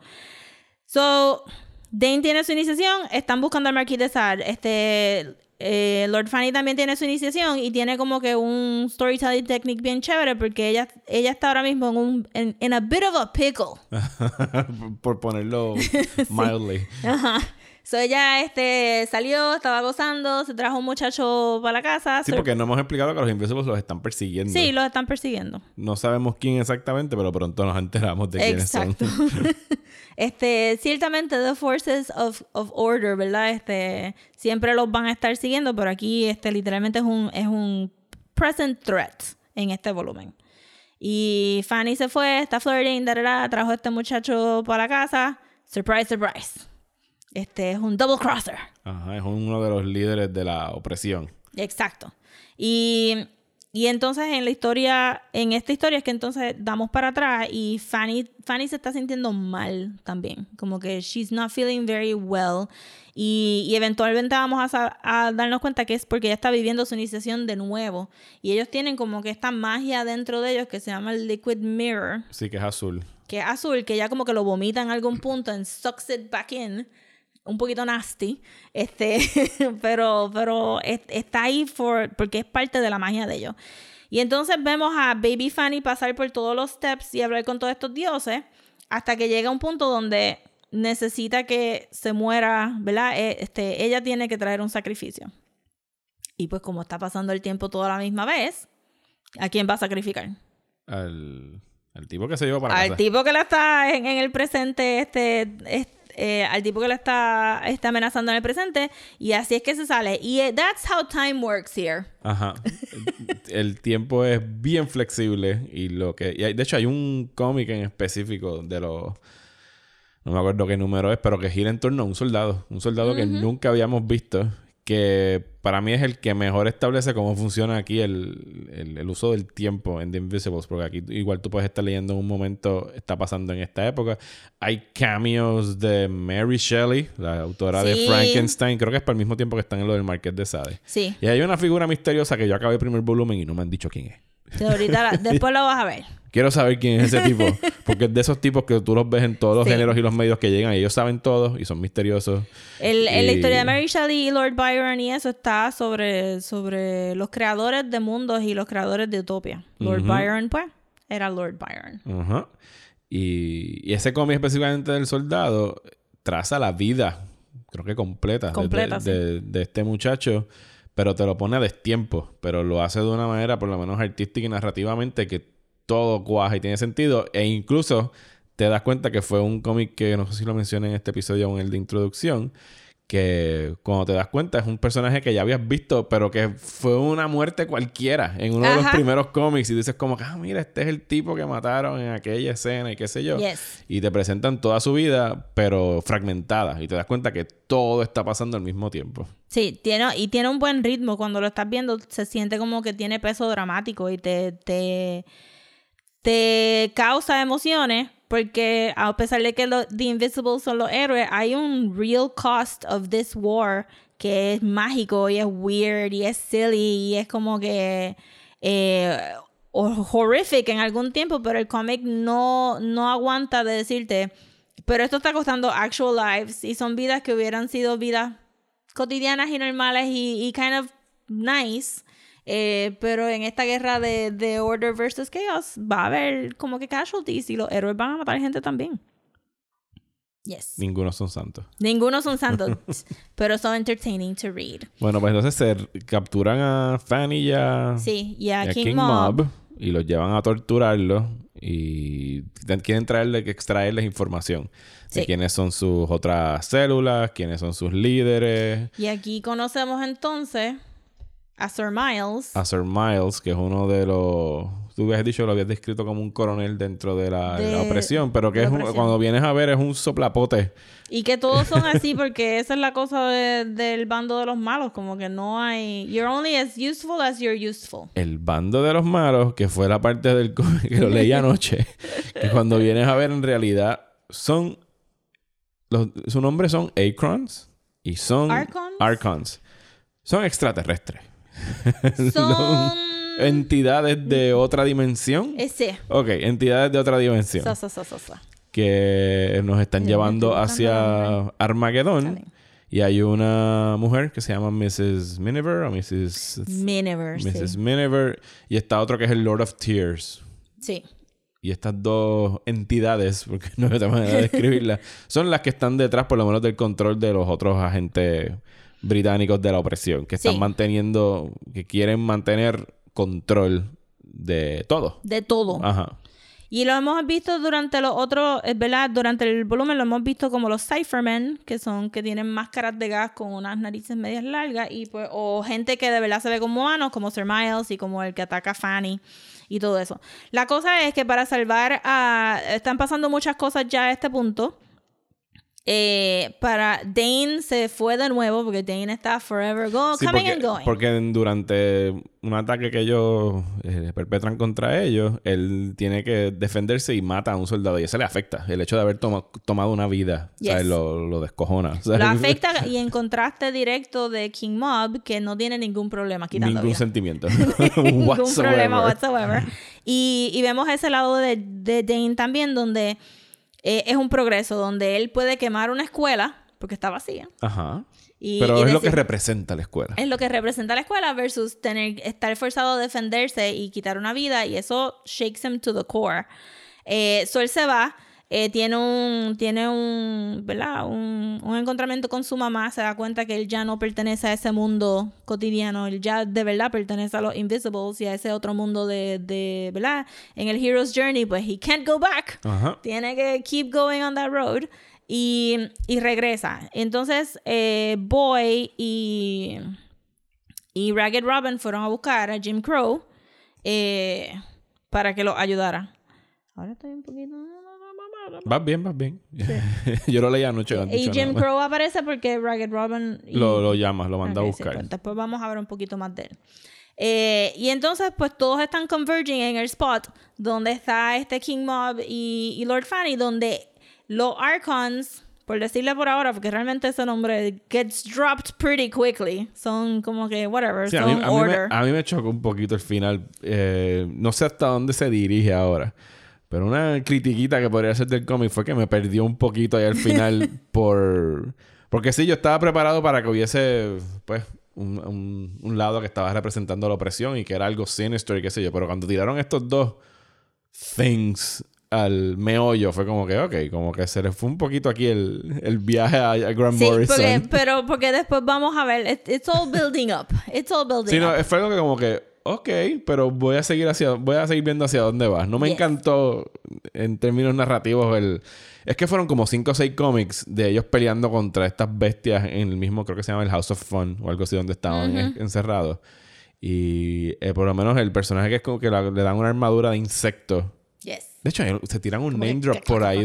So, Dane tiene su iniciación, están buscando al Marquis de Sade. Este, eh, Lord Fanny también tiene su iniciación y tiene como que un storytelling technique bien chévere porque ella, ella está ahora mismo en un en, in a bit of a pickle. (laughs) Por ponerlo (laughs) mildly. Ajá. So ella este, salió, estaba gozando, se trajo un muchacho para la casa. Sí, porque no hemos explicado que los Invisibles los están persiguiendo. Sí, los están persiguiendo. No sabemos quién exactamente, pero pronto nos enteramos de quiénes Exacto. son. (laughs) este, ciertamente the forces of, of order, ¿verdad? Este, siempre los van a estar siguiendo, pero aquí este literalmente es un es un present threat en este volumen. Y Fanny se fue, está flirting, da, da, da, trajo a este muchacho para la casa. Surprise, surprise. Este es un double crosser. Ajá, es uno de los líderes de la opresión. Exacto. Y, y entonces en la historia, en esta historia es que entonces damos para atrás y Fanny, Fanny se está sintiendo mal también. Como que she's not feeling very well. Y, y eventualmente vamos a, darnos cuenta que es porque ella está viviendo su iniciación de nuevo. Y ellos tienen como que esta magia dentro de ellos que se llama el Liquid Mirror Sí, que es azul. que es azul, que ya como que lo vomita en algún punto and sucks it back in. Un poquito nasty. Este, (laughs) pero, pero es- está ahí for, porque es parte de la magia de ellos. Y entonces vemos a Baby Fanny pasar por todos los steps y hablar con todos estos dioses hasta que llega un punto donde necesita que se muera, ¿verdad? Eh, Este, ella tiene que traer un sacrificio. Y pues como está pasando el tiempo toda la misma vez, ¿a quién va a sacrificar? Al, al tipo que se llevó para Al casa. tipo que la está en, en el presente, este, es- eh, al tipo que la está, está amenazando en el presente, y así es que se sale. Y eh, that's how time works here. Ajá. (laughs) El tiempo es bien flexible y lo que... y hay- de hecho, hay un cómic en específico de los... No me acuerdo qué número es, pero que gira en torno a un soldado. Un soldado que nunca habíamos visto. Que para mí es el que mejor establece cómo funciona aquí el, el- el uso del tiempo en The Invisibles. Porque aquí igual tú puedes estar leyendo en un momento, está pasando en esta época. Hay cameos de Mary Shelley, la autora de. Frankenstein. Creo que es para el mismo tiempo que están en lo del Marqués de Sade. Sí. Y hay una figura misteriosa que yo acabé el primer volumen y no me han dicho quién es. Ahorita la- (laughs) después lo vas a ver. Quiero saber quién es ese (laughs) tipo. Porque es de esos tipos que tú los ves en todos los Sí. géneros y los medios que llegan. Y ellos saben todo y son misteriosos. El, en la historia de Mary Shelley y Lord Byron y eso está sobre, sobre los creadores de mundos y los creadores de Utopia. Lord. Byron, pues, era Lord Byron. Ajá. Y, y ese cómic específicamente del soldado traza la vida, creo que completa, de- Completa, de, de- de este muchacho. Pero te lo pone a destiempo. Pero lo hace de una manera, por lo menos artística y narrativamente, que todo cuaja y tiene sentido. E incluso te das cuenta que fue un cómic que no sé si lo mencioné en este episodio o en el de introducción. Que cuando te das cuenta es un personaje que ya habías visto, pero que fue una muerte cualquiera en uno de los primeros cómics. Y dices como que, ah, mira, este es el tipo que mataron en aquella escena y qué sé yo. Yes. Y te presentan toda su vida, pero fragmentada. Y te das cuenta que todo está pasando al mismo tiempo. Sí, tiene, y tiene un buen ritmo. Cuando lo estás viendo, se siente como que tiene peso dramático y te, te, te causa emociones. Porque a pesar de que los The Invisibles son los héroes, hay un real cost of this war que es mágico y es weird y es silly y es como que eh, hor- horrific en algún tiempo, pero el cómic no, no aguanta de decirte, pero esto está costando actual lives y son vidas que hubieran sido vidas cotidianas y normales y kind of nice. Eh, pero en esta guerra de, de Order versus Chaos va a haber como que casualties y los héroes van a matar gente también. Yes. Ninguno son santos. Ninguno son (laughs) santos, pero son entertaining to read. Bueno, pues entonces se capturan a Fanny y a, Sí, y y a a King, Mob. y los llevan a torturarlos y quieren traerle, extraerles información de Sí. quiénes son sus otras células, quiénes son sus líderes. Y aquí conocemos entonces a Sir Miles. A Sir Miles, que es uno de los... Tú habías dicho, lo habías descrito como un coronel dentro de la, de la opresión, pero que es un- cuando vienes a ver es un soplapote. Y que todos son así porque esa es la cosa de- del bando de los malos. Como que no hay... You're only as useful as you're useful. El bando de los malos, que fue la parte del (laughs) que lo leí anoche, que cuando vienes a ver en realidad son... Los, su nombre son Acrons y son... Archons. Archons. Son extraterrestres. (laughs) Son... Entidades de otra dimensión. Ok, entidades de otra dimensión. Que nos están Yo llevando hacia. Armagedón. Y hay una mujer que se llama Mrs. Miniver o Mrs. Miniverse. Mrs. Sí. Miniver. Y está otro que es el Lord of Tears. sí. Y estas dos entidades, porque (laughs) no hay otra manera de describirlas, son las que están detrás, por lo menos, del control de los otros agentes británicos de la opresión, que están Sí. manteniendo, que quieren mantener control de todo. De todo. Ajá. Y lo hemos visto durante los otros, es verdad, durante el volumen lo hemos visto como los Cyphermen, que son, que tienen máscaras de gas con unas narices medias largas, y pues, o gente que de verdad se ve como humanos, como Sir Miles y como el que ataca a Fanny y todo eso. La cosa es que para salvar a. Están pasando muchas cosas ya a este punto. Eh, para Dane se fue de nuevo porque Dane está forever go, Sí, coming porque, and going. porque durante un ataque que ellos eh, perpetran contra ellos, él tiene que defenderse y mata a un soldado. Y eso le afecta. El hecho de haber toma- tomado una vida, Yes. ¿sabes? Lo, lo descojona. Lo ¿sabes? (laughs) afecta y en contraste directo de King Mob, que no tiene ningún problema quitando Ningún vida. sentimiento. (laughs) (laughs) ningún Whatsoever. problema whatsoever. Y, y vemos ese lado de, de Dane también, donde eh, es un progreso, donde él puede quemar una escuela, porque está vacía. Ajá. Y, Pero y es lo que representa la escuela. es lo que representa la escuela versus tener estar forzado a defenderse y quitar una vida y eso shakes him to the core. Eh, so él se va. Eh, tiene un, tiene un, ¿verdad? Un, un encontramiento con su mamá, se da cuenta que él ya no pertenece a ese mundo cotidiano, él ya de verdad pertenece a los Invisibles y a ese otro mundo de, de ¿verdad? En el Hero's Journey, pues he can't go back. Ajá. Tiene que keep going on that road. Y, y regresa. Entonces, eh, Boy y, y Ragged Robin fueron a buscar a Jim Crow eh, para que lo ayudara. Ahora estoy un poquito... Vas bien, vas bien. (laughs) Yo lo leí anoche. no han Y Jim nada. Crow aparece porque Ragged Robin... y- Lo, lo llamas, lo manda a sí, buscar. pues después vamos a ver un poquito más de él. Eh, y entonces, pues todos están converging en el spot donde está este King Mob y, y Lord Fanny, donde los Archons, por decirle por ahora, porque realmente ese nombre gets dropped pretty quickly. Son como que, whatever, Sí, a son mí, a mí me, order. a mí me chocó un poquito el final. Eh, no sé hasta dónde se dirige ahora. Pero una critiquita que podría ser del cómic fue que me perdió un poquito ahí al final (laughs) por... Porque sí, yo estaba preparado para que hubiese, pues, un, un- un lado que estaba representando la opresión y que era algo sinister y qué sé yo. Pero cuando tiraron estos dos things al meollo, fue como que, ok, como que se les fue un poquito aquí el, el viaje a, a Grant Sí, Morrison. porque, pero porque después vamos a ver, it- it's all building up. It's all building Sí, no, up. fue algo que como que, ok, pero voy a seguir hacia, voy a seguir viendo hacia dónde vas. No me Yes. encantó en términos narrativos el... Es que fueron como cinco o seis cómics de ellos peleando contra estas bestias en el mismo, creo que se llama el House of Fun o algo así, donde estaban en- encerrados. Y eh, por lo menos el personaje que es como que la- le dan una armadura de insecto. Yes. De hecho, se tiran un Como name drop clac, por clac, ahí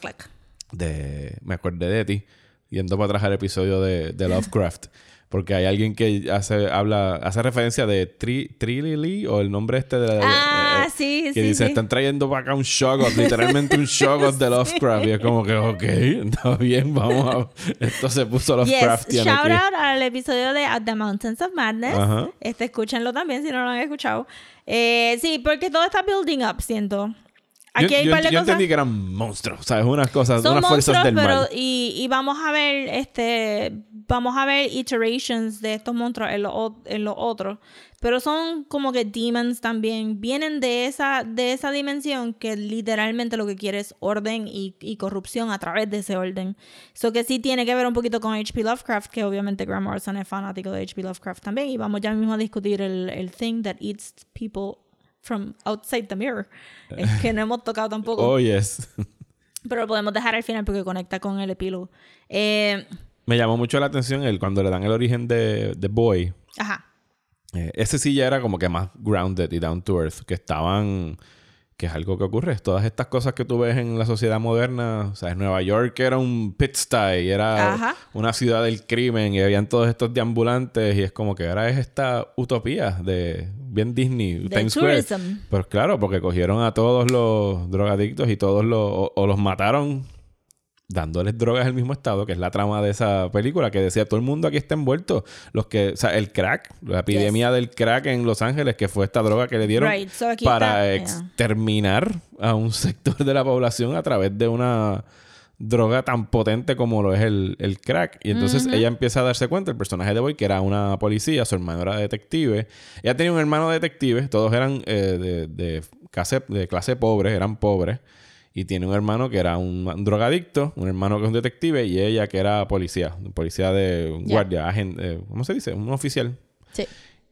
clac, de, de... Me acordé de ti, yendo para atrás al episodio de, de (laughs) Lovecraft. Porque hay alguien que hace, habla, hace referencia de Tri, Trilili o el nombre este de la... Ah, eh, sí, que sí, dice, sí. están trayendo para acá un Shoggoth, literalmente un Shoggoth de Lovecraft. Y es como que, ok, (laughs) está bien, vamos a... Esto se puso Yes, Lovecraftian shout aquí. out al episodio de At the Mountains of Madness. Ajá. Este, escúchenlo también si no lo han escuchado. Eh, sí, porque todo está building up, siento. Aquí yo hay yo, yo entendí que eran monstruos, ¿sabes? Unas cosas, Son unas fuerzas del pero mal. y, y vamos a ver, este, vamos a ver iterations de estos monstruos en los en otros. Pero son como que demons también. Vienen de esa, de esa dimensión que literalmente lo que quiere es orden y, y corrupción a través de ese orden. Eso que sí tiene que ver un poquito con H.P. Lovecraft, que obviamente Grant Morrison es fanático de H.P. Lovecraft también. Y vamos ya mismo a discutir el, el thing that eats people from outside the mirror. (laughs) Es que no hemos tocado tampoco. Oh, yes. Pero lo podemos dejar al final porque conecta con el epílogo. Eh, Me llamó mucho la atención el, cuando le dan el origen de, de Boy. ajá. Eh, ese sí ya era como que más grounded y down to earth, que estaban, que es algo que ocurre, todas estas cosas que tú ves en la sociedad moderna, o sea, Nueva York era un pigsty, era Ajá. una ciudad del crimen y habían todos estos deambulantes y es como que ahora es esta utopía de bien Disney, De Times Square. tourism. Pues claro, porque cogieron a todos los drogadictos y todos los, o, o los mataron dándoles drogas al mismo estado, que es la trama de esa película, que decía todo el mundo aquí está envuelto. Los que, o sea, el crack, la epidemia del crack en Los Ángeles, que fue esta droga que le dieron Right, so aquí para está- yeah. exterminar a un (laughs) sector de la población a través de una droga tan potente como lo es el, el crack. Y entonces ella empieza a darse cuenta, el personaje de Boy, que era una policía, su hermano era detective. Ella tenía un hermano detective, todos eran eh, de, de clase, de clase pobre, eran pobres. Y tiene un hermano que era un, un drogadicto, un hermano que es un detective y ella que era policía, policía de guardia, agente, ¿cómo se dice? Un oficial. Sí.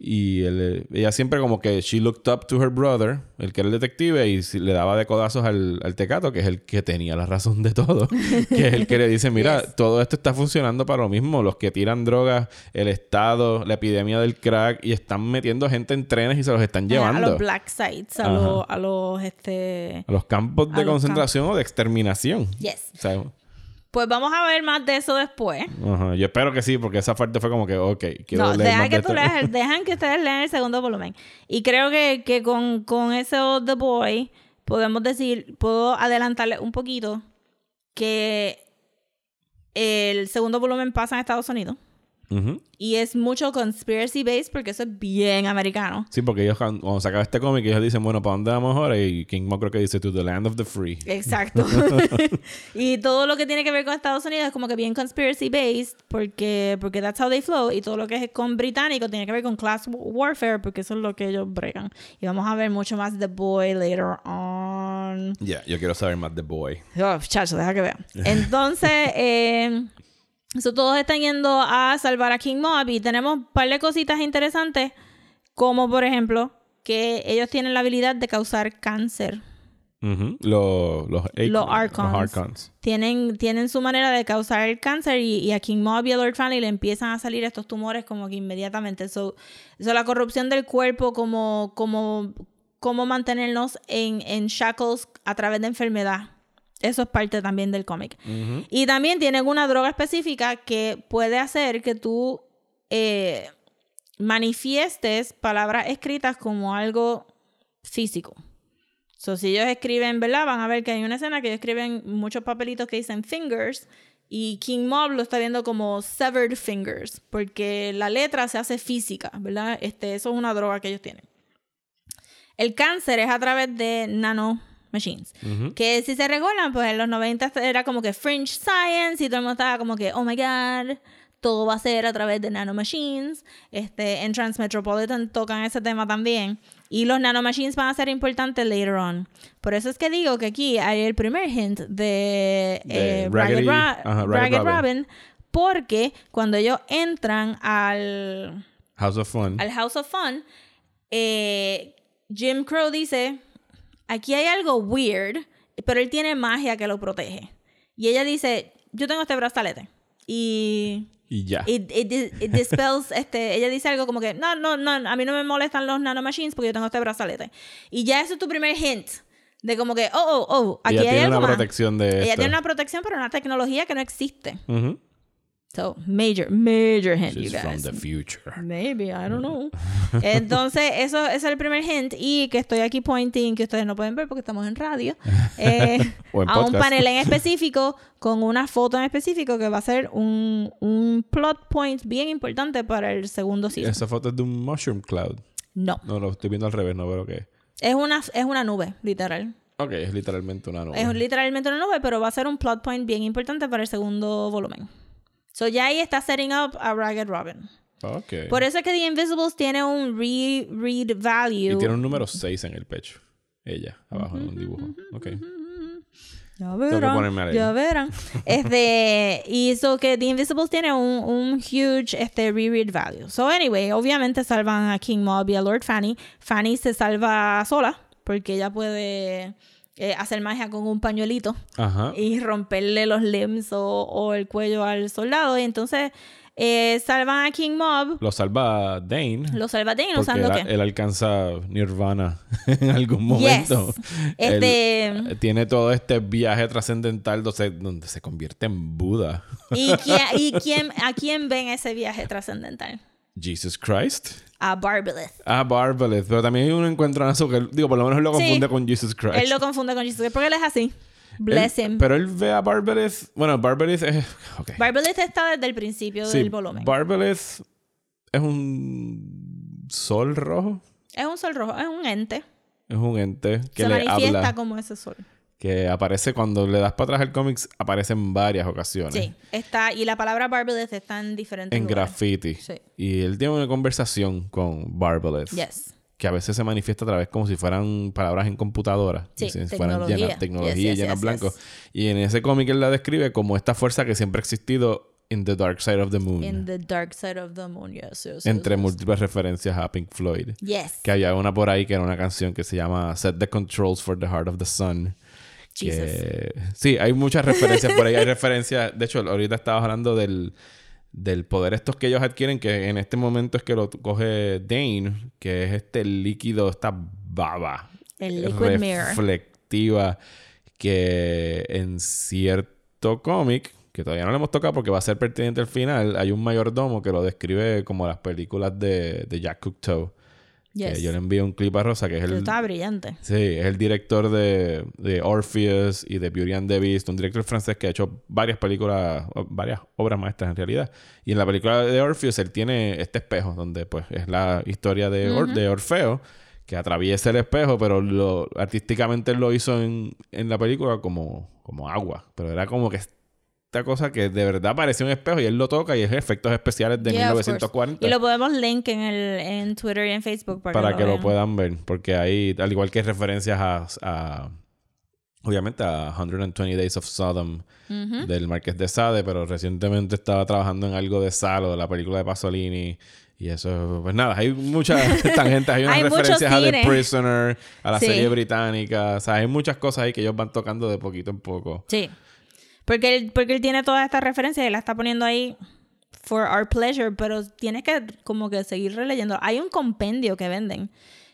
Y él, ella siempre como que she looked up to her brother, el que era el detective, y le daba de codazos al, al tecato, que es el que tenía la razón de todo. (laughs) que es el que le dice, mira, (laughs) Yes. todo esto está funcionando para lo mismo. Los que tiran drogas, el Estado, la epidemia del crack, y están metiendo gente en trenes y se los están A llevando. los black sites, a los, a los, este... A los campos A de concentración o de exterminación. Yes. O sea, Pues vamos a ver más de eso después. ajá. Yo espero que sí, porque esa parte fue como que, ok, quiero No, leer deja más que de tú esto. leas el- (laughs) dejan que ustedes lean el segundo volumen. Y creo que, que con, con eso The Boy podemos decir, puedo adelantarle un poquito que el segundo volumen pasa en Estados Unidos. Y es mucho conspiracy based porque eso es bien americano. Sí, porque ellos cuando se acaba este cómic, ellos dicen, bueno, ¿para dónde vamos ahora? Y King Mo creo que dice, to the land of the free. Exacto. (laughs) (laughs) y todo lo que tiene que ver con Estados Unidos es como que bien conspiracy based porque, porque that's how they flow. Y todo lo que es con británico tiene que ver con class warfare porque eso es lo que ellos bregan. Y vamos a ver mucho más The Boy later on. Ya, yo quiero saber más de Boy. Oh, chacho, deja que vea. Entonces, (laughs) eh, eso todos están yendo a salvar a King Mob y tenemos un par de cositas interesantes, como por ejemplo que ellos tienen la habilidad de causar cáncer. Los, los, Los Archons. Los Archons. Tienen, tienen su manera de causar el cáncer y, y a King Mob y a Lord Fanny le empiezan a salir estos tumores como que inmediatamente. Eso, la corrupción del cuerpo, como, como, como mantenernos en, en shackles a través de enfermedad. Eso es parte también del cómic. Y también tienen una droga específica que puede hacer que tú eh, manifiestes palabras escritas como algo físico. So, si ellos escriben, ¿verdad? Van a ver que hay una escena que ellos escriben muchos papelitos que dicen fingers y King Mob lo está viendo como severed fingers porque la letra se hace física, ¿verdad? Este, eso es una droga que ellos tienen. El cáncer es a través de nano machines. Ujú. Que si se recuerdan, pues en los 90 era como que fringe science y todo el mundo estaba como que, oh my god, todo va a ser a través de nanomachines. Este, en Transmetropolitan tocan ese tema también. Y los nanomachines van a ser importantes later on. Por eso es que digo que aquí hay el primer hint de, De eh, Raggedy- Ragged, Ra- Ragged Robin. Robin. Porque cuando ellos entran al, House of Fun. al House of Fun, eh, Jim Crow dice, aquí hay algo weird, pero él tiene magia que lo protege. Y ella dice, yo tengo este brazalete. Y Y ya. it, it it dispels, (laughs) este, ella dice algo como que, no, no, no, a mí no me molestan los nanomachines porque yo tengo este brazalete. Y ya eso es tu primer hint. De como que, oh, oh, oh, aquí Ella hay tiene algo una más. protección de Ella esto. tiene una protección, pero una tecnología que no existe. Ujú. So, major, major hint, you She's from guys. the future. Maybe, I don't know. Entonces, eso, ese es el primer hint. Y que estoy aquí pointing, que ustedes no pueden ver porque estamos en radio, (laughs) eh, en a un panel en específico con una foto en específico que va a ser un, un plot point bien importante para el segundo season. Esa foto es de un mushroom cloud. No, No, lo estoy viendo al revés, no veo es. es una, es una nube, literal. Ok, es literalmente una nube. Es literalmente una nube, pero va a ser un plot point bien importante para el segundo volumen. So ya ahí está setting up a Ragged Robin. Ok. Por eso es que The Invisibles tiene un re-read value. Y tiene un número 6 en el pecho. Ella, abajo en un dibujo. Ok. Ya verán. Ya (laughs) verán. Este, y eso que The Invisibles tiene un, un huge este, reread value. So, anyway, obviamente salvan a King Mob y a Lord Fanny. Fanny se salva sola porque ella puede eh, hacer magia con un pañuelito Ajá. y romperle los limbs o, o el cuello al soldado. Y entonces eh, salvan a King Mob. Lo salva Dane. Lo salva Dane usando él, qué? él alcanza Nirvana (laughs) en algún momento. Este- Él, tiene todo este viaje trascendental donde, donde se convierte en Buda. ¿Y, quién, y (laughs) quién, a quién ven ese viaje trascendental? Jesus Christ. A Barbalith. Ah, Barbalith. Pero también hay un encuentro en azúcar. Digo, por lo menos él lo Sí. confunde con Jesus Christ. Él lo confunde con Jesus porque él es así. Bless Él- him. Pero él ve a Barbalith. Bueno, Barbalith es. Ok. Barbalith está desde el principio Sí, del volumen. Barbalith es un sol rojo. es un sol rojo, es un ente. Es un ente que Se le manifiesta habla. como ese sol. Que aparece cuando le das para atrás el cómics, aparece en varias ocasiones. Sí, está. Y la palabra Barbalith está en diferentes En lugares. graffiti. Sí. Y él tiene una conversación con Barbalith. Yes. Que a veces se manifiesta a través como si fueran palabras en computadora. Sí, si fueran llenas, tecnología Yes, yes, llenas yes, blanco. yes. Y en ese cómic él la describe como esta fuerza que siempre ha existido in the dark side of the moon. In the dark side of the moon, yes. yes, entre yes, yes. múltiples referencias a Pink Floyd. Yes. Que había una por ahí que era una canción que se llama Set the Controls for the Heart of the Sun. Que... Sí, hay muchas referencias por ahí. Hay referencias. De hecho, ahorita estaba hablando del, del poder estos que ellos adquieren, que en este momento es que lo coge Dane, que es este líquido, esta baba. El liquid mirror. reflectiva que en cierto cómic que todavía no le hemos tocado porque va a ser pertinente al final hay un mayordomo que lo describe como las películas de, de Jack Cocteau Que yo le envié un clip a Rosa, que es Pero el, Estaba brillante. Sí, es el director de, de Orpheus y de Beauty and the Beast, un director francés que ha hecho varias películas, varias obras maestras en realidad. Y en la película de Orpheus él tiene este espejo, donde pues es la historia de, Or- de Orfeo, que atraviesa el espejo, pero lo, artísticamente él lo hizo en, en la película como, como agua. Pero era como que esta cosa que de verdad parecía un espejo y él lo toca y es efectos especiales de Yeah, of course. 1940 Y lo podemos link en, el, en Twitter y en Facebook para, para que lo puedan ver. Porque hay, al igual que referencias a, a- obviamente a 120 Days of Sodom del Marqués de Sade, pero recientemente estaba trabajando en algo de Salo, de la película de Pasolini. Y eso, pues nada, hay muchas (laughs) tangentes, hay unas Hay referencias a The. Prisoner, a la Sí. serie británica, o sea, hay muchas cosas ahí que ellos van tocando de poquito en poco. Sí. Porque él, porque él tiene todas estas referencias y la está poniendo ahí for our pleasure, pero tienes que como que seguir releyendo. Hay un compendio que venden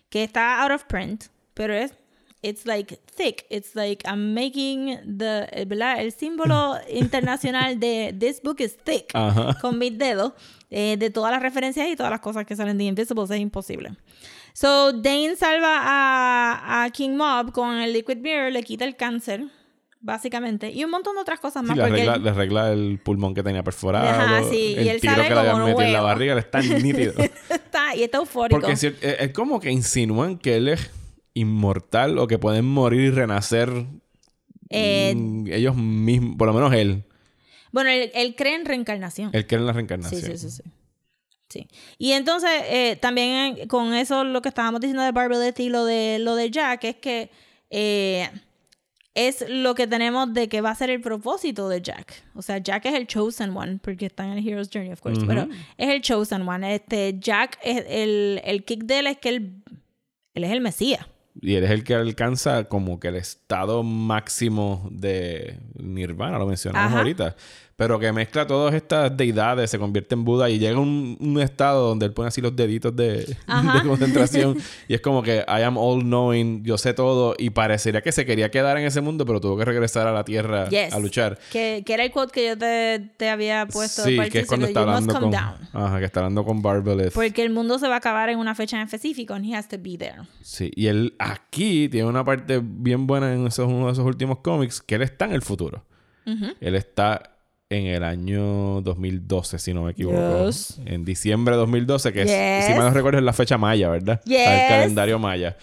que está out of print, pero es it's like thick. It's like I'm making the eh, ¿verdad? el símbolo (laughs) internacional de this book is thick con mis dedos eh, de todas las referencias y todas las cosas que salen de Invisibles es imposible. So Dane salva a, a King Mob con el Liquid Mirror, le quita el cáncer, básicamente, y un montón de otras cosas Sí, más. le, porque arregla, él- le arregla el pulmón que tenía perforado, Ajá, sí, el y él tiro sale que le habían metido en la barriga, le está (laughs) nítido. está, y está eufórico. Porque es, es como que insinúan que él es inmortal o que pueden morir y renacer Eh, ellos mismos, por lo menos él. Bueno, él, él cree en reencarnación. Él cree en la Sí, reencarnación. sí, sí, sí. Sí. Y entonces, eh, también eh, con eso, lo que estábamos diciendo de Barbelette y lo de, lo de Jack, es que eh, es lo que tenemos de que va a ser el propósito de Jack. O sea, Jack es el chosen one, porque está en el Hero's Journey, of course, pero es el chosen one. Este, Jack, es el, el kick de él es que él, él es el Mesías. Y él es el que alcanza como que el estado máximo de Nirvana, lo mencionamos Ajá. ahorita. Pero que mezcla todas estas deidades, se convierte en Buda y llega a un, un estado donde él pone así los deditos (laughs) de, concentración. y es como que I am all knowing, yo sé todo. Y parecería que se quería quedar en ese mundo, pero tuvo que regresar a la tierra Yes. a luchar. Que, que era el quote que yo te, te había puesto Sí, que es cuando está hablando con... Ajá, que está hablando con Barbeleth. Porque el mundo se va a acabar en una fecha en específico and he has to be there. Sí, y él aquí tiene una parte bien buena en esos, uno de esos últimos cómics, que él está en el futuro. Él está en el año 2012, si no me equivoco. Yes. En diciembre de 2012, que es, Yes. si mal no recuerdo, es la fecha maya, ¿verdad? Yes. El calendario maya.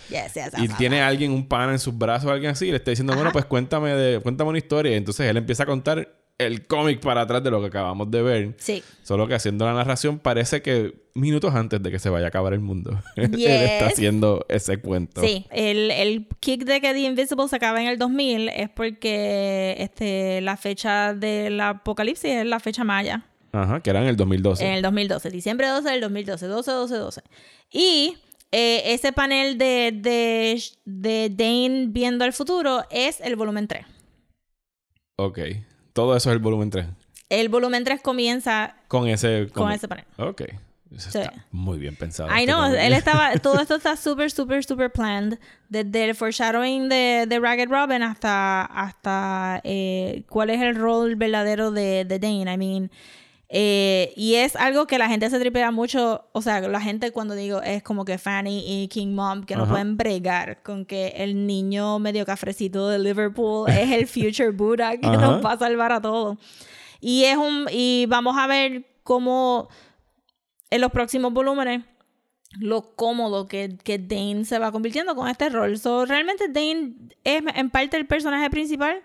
Y tiene alguien, un pana en sus brazos, alguien así, y le está diciendo, bueno, pues cuéntame, de, cuéntame una historia. Y entonces él empieza a contar el cómic para atrás de lo que acabamos de ver. Sí. Solo que haciendo la narración parece que minutos antes de que se vaya a acabar el mundo. (laughs) él Yes. está haciendo ese cuento. Sí, el, el kick de que The Invisible se acaba en el 2000 es porque este, la fecha del apocalipsis es la fecha maya. Ajá, que era en el 2012. En el 2012, diciembre 12 del 2012, 12, 12, 12. Y eh, ese panel de, de, de Dane viendo el futuro es el volumen 3. Ok. Todo eso es el volumen 3. El volumen 3 comienza Con ese... con como- ese panel. Ok. Eso Sí. está muy bien pensado. I este know, cómic. él (laughs) estaba, todo esto está súper, súper, súper planned. Desde el foreshadowing de, de Ragged Robin hasta, hasta eh, cuál es el rol verdadero de, de Dane. I mean, eh, y es algo que la gente se tripea mucho. O sea, la gente cuando digo es como que Fanny y King Mom que no Ajá. pueden bregar con que el niño medio cafrecito de Liverpool (laughs) es el future Buddha que Ajá. nos va a salvar a todos. Y es un, y vamos a ver cómo en los próximos volúmenes lo cómodo que, que Dane se va convirtiendo con este rol. So, realmente Dane es en parte el personaje principal,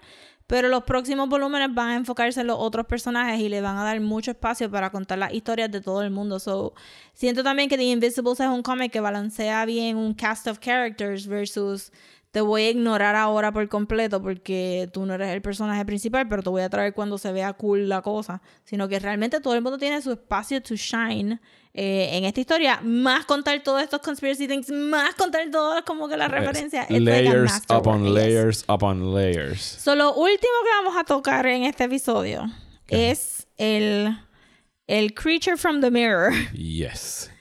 pero los próximos volúmenes van a enfocarse en los otros personajes y le van a dar mucho espacio para contar las historias de todo el mundo. So, siento también que The Invisibles es un cómic que balancea bien un cast of characters versus te voy a ignorar ahora por completo porque tú no eres el personaje principal, pero te voy a traer cuando se vea cool la cosa. Sino que realmente todo el mundo tiene su espacio to shine eh, en esta historia. Más contar todos estos conspiracy things, más contar todas como que las referencias. Like a Layers masterwork, upon yes. layers upon layers. So, lo último que vamos a tocar en este episodio es el, el Creature from the Mirror. Yes.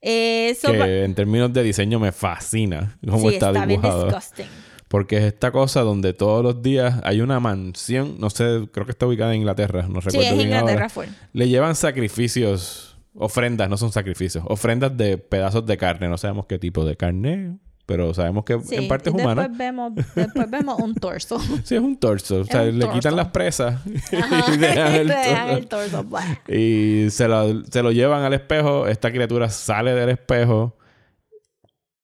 Eh, so- que en términos de diseño me fascina cómo sí, está, está bien dibujado. disgusting. Porque es esta cosa donde todos los días hay una mansión, no sé, creo que está ubicada en Inglaterra, no Sí, recuerdo es bien Inglaterra ahora. full. Le llevan sacrificios Ofrendas, no son sacrificios. Ofrendas de pedazos de carne. No sabemos qué tipo de carne, pero sabemos que Sí, en parte es y humana. Después vemos, después vemos un torso. (laughs) Sí, es un torso. O sea, le torso. quitan las presas (laughs) Ajá, (laughs) y dejan el torso. el torso. Y se lo, se lo llevan al espejo. Esta criatura sale del espejo,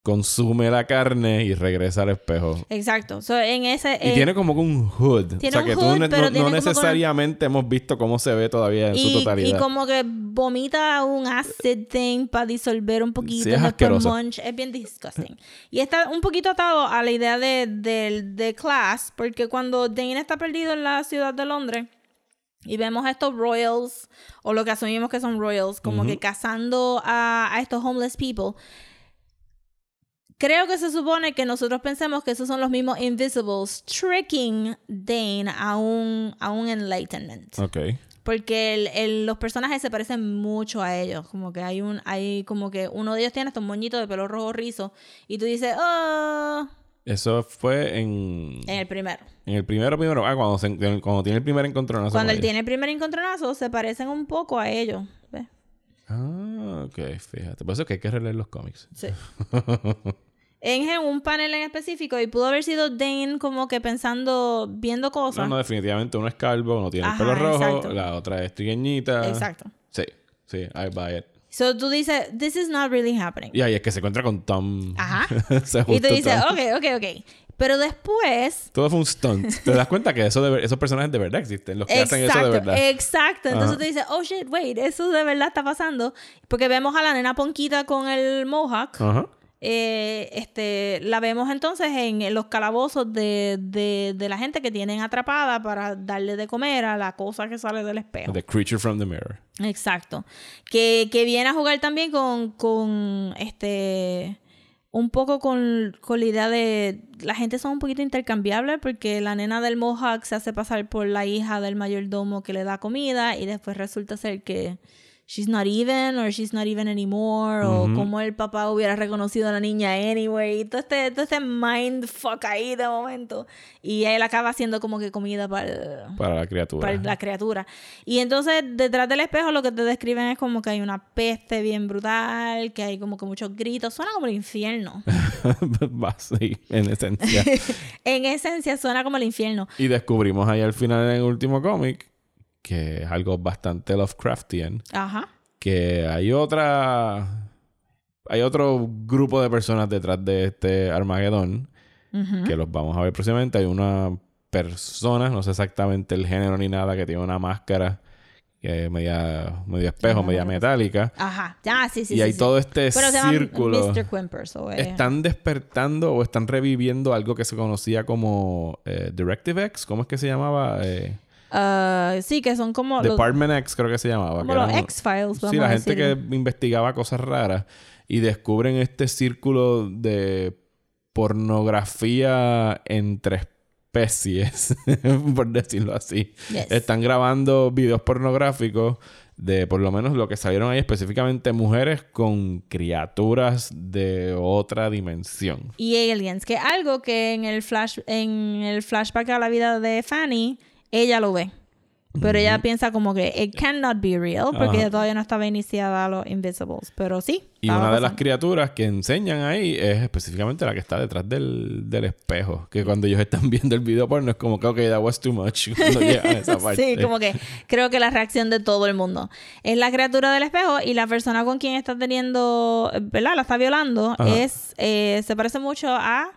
consume la carne y regresa al espejo. Exacto. So, en ese, Y eh, tiene como que un hood. tiene o sea, un que tú hood, ne- pero no, no como necesariamente hemos visto cómo se ve todavía en su y, totalidad. y como que vomita un acid thing para disolver un poquito. Sí, es asqueroso. munch. Es bien disgusting. y está un poquito atado a la idea de, de, de class, porque cuando Dane está perdido en la ciudad de Londres y vemos a estos royals, o lo que asumimos que son royals, como que cazando a, a estos homeless people. Creo que se supone que nosotros pensemos que esos son los mismos Invisibles tricking Dane a un, a un enlightenment. Ok. Porque el- el- los personajes se parecen mucho a ellos. Como que hay un, hay como que uno de ellos tiene estos moñitos de pelo rojo rizo. Y tú dices, oh, Eso fue en, en el primero. en el primero, primero. Ah, cuando, se- cuando tiene el primer encontronazo. Cuando él tiene el primer encontronazo, se parecen un poco a ellos. ¿ves? Ah, ok, fíjate. Por eso es que hay que releer los cómics. Sí. (laughs) en un panel en específico y pudo haber sido Dane como que pensando, viendo cosas. No, no, definitivamente uno es calvo, uno tiene Ajá, el pelo rojo, exacto. la otra es trigueñita. Exacto. Sí, sí, I buy it. So tú dices, this is not really happening. Y ahí es que se encuentra con Tom. Ajá. (laughs) Y tú dices, Tom. ok, ok, ok. Pero después Todo fue un stunt. Te das cuenta que eso de esos personajes de verdad existen, los que hacen eso de verdad. Exacto. Entonces Ajá. tú dices, oh shit, wait, eso de verdad está pasando. Porque vemos a la nena Ponquita con el mohawk. Ajá. Eh, este, la vemos entonces en, los calabozos de, de, de la gente que tienen atrapada para darle de comer a la cosa que sale del espejo. The Creature from the Mirror. Exacto. Que, que viene a jugar también con, con este un poco con, con la idea de la gente son un poquito intercambiables porque la nena del Mohawk se hace pasar por la hija del mayordomo que le da comida y después resulta ser que she's not even or she's not even anymore o como el papá hubiera reconocido a la niña anyway y todo este, todo este mindfuck ahí de momento y él acaba haciendo como que comida para el- Para la criatura. para la criatura. Y entonces detrás del espejo lo que te describen es como que hay una peste bien brutal, que hay como que muchos gritos, suena como el infierno. (laughs) Sí, en esencia. (laughs) en esencia suena como el infierno. y descubrimos ahí al final en el último cómic que es algo bastante Lovecraftian. Ajá. que hay otra hay otro grupo de personas detrás de este Armagedón que los vamos a ver próximamente hay una persona no sé exactamente el género ni nada que tiene una máscara que es media media espejo media metálica Ajá. Ya, sí, sí. y sí, hay sí. todo este Pero se llama círculo Mr. Quimpers. o, eh, están despertando o están reviviendo algo que se conocía como eh, Directive X ¿cómo es que se llamaba? Eh, ah, sí, que son como los, Department X creo que se llamaba como que los X-Files. Sí, la gente que investigaba cosas raras y descubren este círculo de pornografía entre especies, (laughs) por decirlo así. Yes. Están grabando videos pornográficos de por lo menos lo que salieron ahí específicamente mujeres con criaturas de otra dimensión. y aliens, que algo que en el flash en el flashback a la vida de Fanny ella lo ve. Pero ella piensa como que it cannot be real porque Ajá. ella todavía no estaba iniciada a los Invisibles, pero sí. Y una de las criaturas que enseñan ahí es específicamente la que está detrás del, del espejo. Que cuando ellos están (laughs) viendo el video porno es como que, ok, that was too much. (laughs) Cuando llegan a esa (laughs) parte. Sí, como que creo que la reacción de todo el mundo es la criatura del espejo y la persona con quien está teniendo, ¿verdad? La está violando Ajá. es eh, se parece mucho a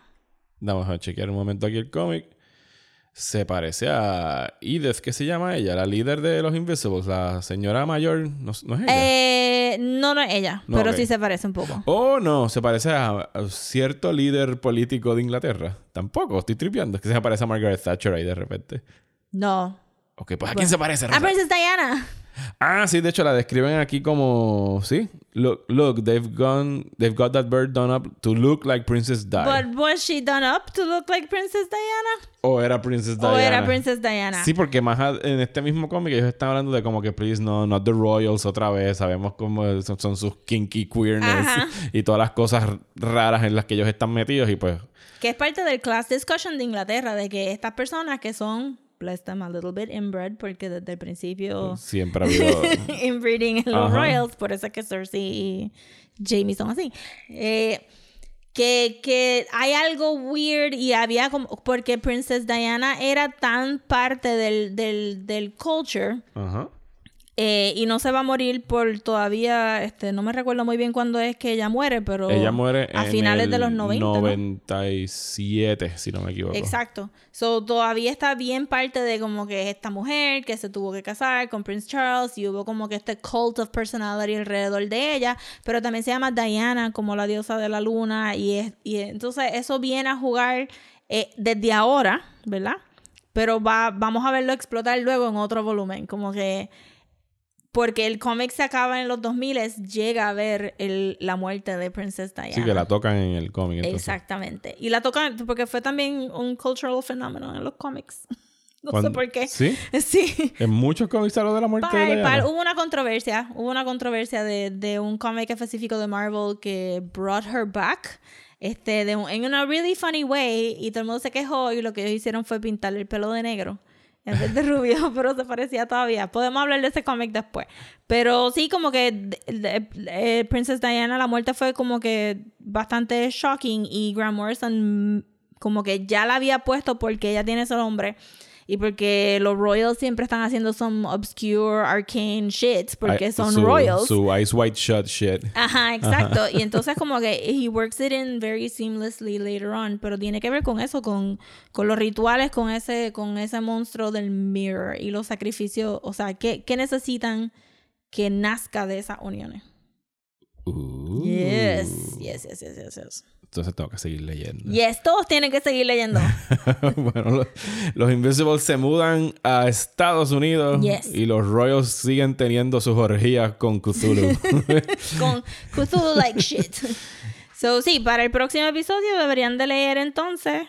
Vamos a chequear un momento aquí el cómic. Se parece a Edith, ¿qué se llama ella? La líder de los Invisibles, la señora mayor. ¿No, no es ella? eh, no no es ella, No, pero sí se parece un poco. Oh, no, se parece a, a cierto líder político de Inglaterra. Tampoco, estoy tripeando. Es que se parece a Margaret Thatcher ahí de repente. No. Ok, pues ¿a quién se parece? A Rosa? Princess Diana. Ah, sí, de hecho la describen aquí como, sí, look, look, they've gone, they've got that bird done up to look like Princess Di. But was she done up to look like Princess Diana? o era Princess Diana. ¿O era Princess Diana? Sí, porque más a- en este mismo cómic ellos están hablando de como que please no, not the royals otra vez. Sabemos cómo son, son sus kinky queerness Ajá. y todas las cosas raras en las que ellos están metidos y pues Que es parte del class discussion de Inglaterra, de que estas personas que son bless them a little bit inbred, porque desde el principio Siempre ha habido. (laughs) inbreeding en los Ajá. Royals, por eso es que Cersei y Jamie son así. Eh, que, que hay algo weird y había como, porque Princess Diana era tan parte del, del, del culture Ajá. Eh, y no se va a morir por todavía, este, no me recuerdo muy bien cuándo es que ella muere, pero Ella muere a en finales de los 90. ¿no? 97, si no me equivoco. Exacto. So, todavía está bien parte de como que esta mujer que se tuvo que casar con Prince Charles y hubo como que este cult of personality alrededor de ella, pero también se llama Diana como la diosa de la luna y, es, y entonces eso viene a jugar eh, desde ahora, ¿verdad? Pero va, vamos a verlo explotar luego en otro volumen, como que porque el cómic se acaba en los 2000 llega a ver el, la muerte de Princess Diana. Sí, que la tocan en el cómic. entonces. Exactamente. Y la tocan porque fue también un cultural fenómeno en los cómics. (laughs) No sé por qué. ¿Sí? (laughs) Sí. En muchos cómics hablo de la muerte de Par- Diana. par- hubo una controversia, hubo una controversia de, de un cómic específico de Marvel que brought her back, este, de un- en una really funny way, y todo el mundo se quejó y lo que ellos hicieron fue pintarle el pelo de negro en rubio, (laughs) pero se parecía todavía. Podemos hablar de ese cómic después. Pero sí, como que de- eh, Princess Diana, la muerte fue como que bastante shocking y Grant Morrison mm, como que ya la había puesto porque ella tiene ese nombre. Y porque los Royals siempre están haciendo some obscure, arcane shits, porque son su, Royals. Su Ice White Shut shit. Ajá, exacto. Y (laughs) entonces como que he works it in very seamlessly later on, pero tiene que ver con eso, con, con los rituales, con ese, con ese monstruo del mirror y los sacrificios, o sea, ¿qué, qué necesitan que nazca de esas uniones? Yes, yes, yes, yes, yes, yes. Entonces tengo que seguir leyendo. Yes, todos tienen que seguir leyendo. (laughs) bueno, los, los Invisibles se mudan a Estados Unidos Yes. y los Royals siguen teniendo sus orgías con Cthulhu. (laughs) con Cthulhu like shit. So, sí, para el próximo episodio deberían de leer entonces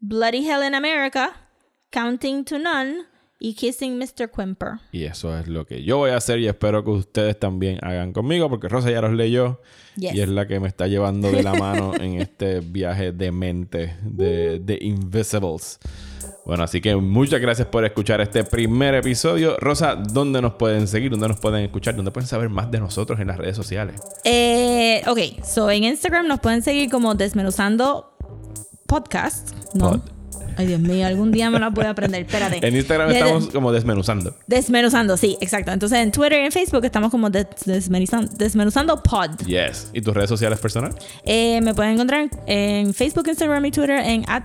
Bloody Hell in America, Counting to None y Kissing Mr. Quimper. y eso es lo que yo voy a hacer y espero que ustedes también hagan conmigo porque Rosa ya los leyó Yes. y es la que me está llevando de la mano (laughs) en este viaje de mente de, de Invisibles. Bueno, así que muchas gracias por escuchar este primer episodio. Rosa, ¿dónde nos pueden seguir? ¿Dónde nos pueden escuchar? ¿Dónde pueden saber más de nosotros en las redes sociales? Eh, ok, so en Instagram nos pueden seguir como Desmenuzando Podcast. No. Pod. Ay, Dios mío, algún día me la voy a aprender. Espérate. En Instagram De- estamos como desmenuzando. Desmenuzando, sí, exacto. Entonces en Twitter y en Facebook estamos como des- desmenuzando, desmenuzando Pod. Yes. ¿Y tus redes sociales personales? Eh, me pueden encontrar en Facebook, Instagram y Twitter en at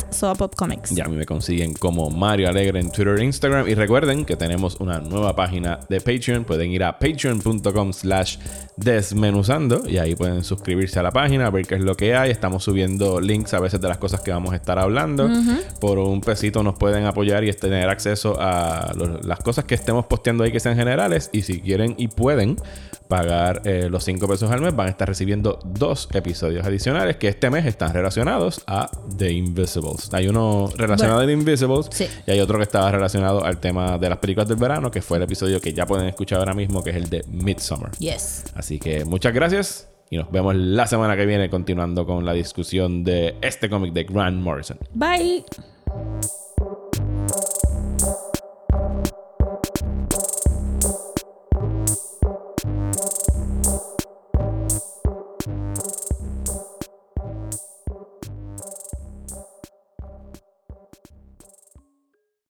Comics. Ya a mí me consiguen como Mario Alegre en Twitter e Instagram. Y recuerden que tenemos una nueva página de Patreon. Pueden ir a patreon.com slash desmenuzando y ahí pueden suscribirse a la página, ver qué es lo que hay. Estamos subiendo links a veces de las cosas que vamos a estar hablando. Por un pesito nos pueden apoyar y tener acceso a los- las cosas que estemos posteando ahí que sean generales. Y si quieren y pueden pagar eh, los 5 pesos al mes, van a estar recibiendo dos episodios adicionales que este mes están relacionados a The Invisibles. Hay uno relacionado a The Invisibles Sí. y hay otro que estaba relacionado al tema de las películas del verano, que fue el episodio que ya pueden escuchar ahora mismo, que es el de Midsummer. Yes. Así que muchas gracias y nos vemos la semana que viene continuando con la discusión de este cómic de Grant Morrison. Bye. Thank.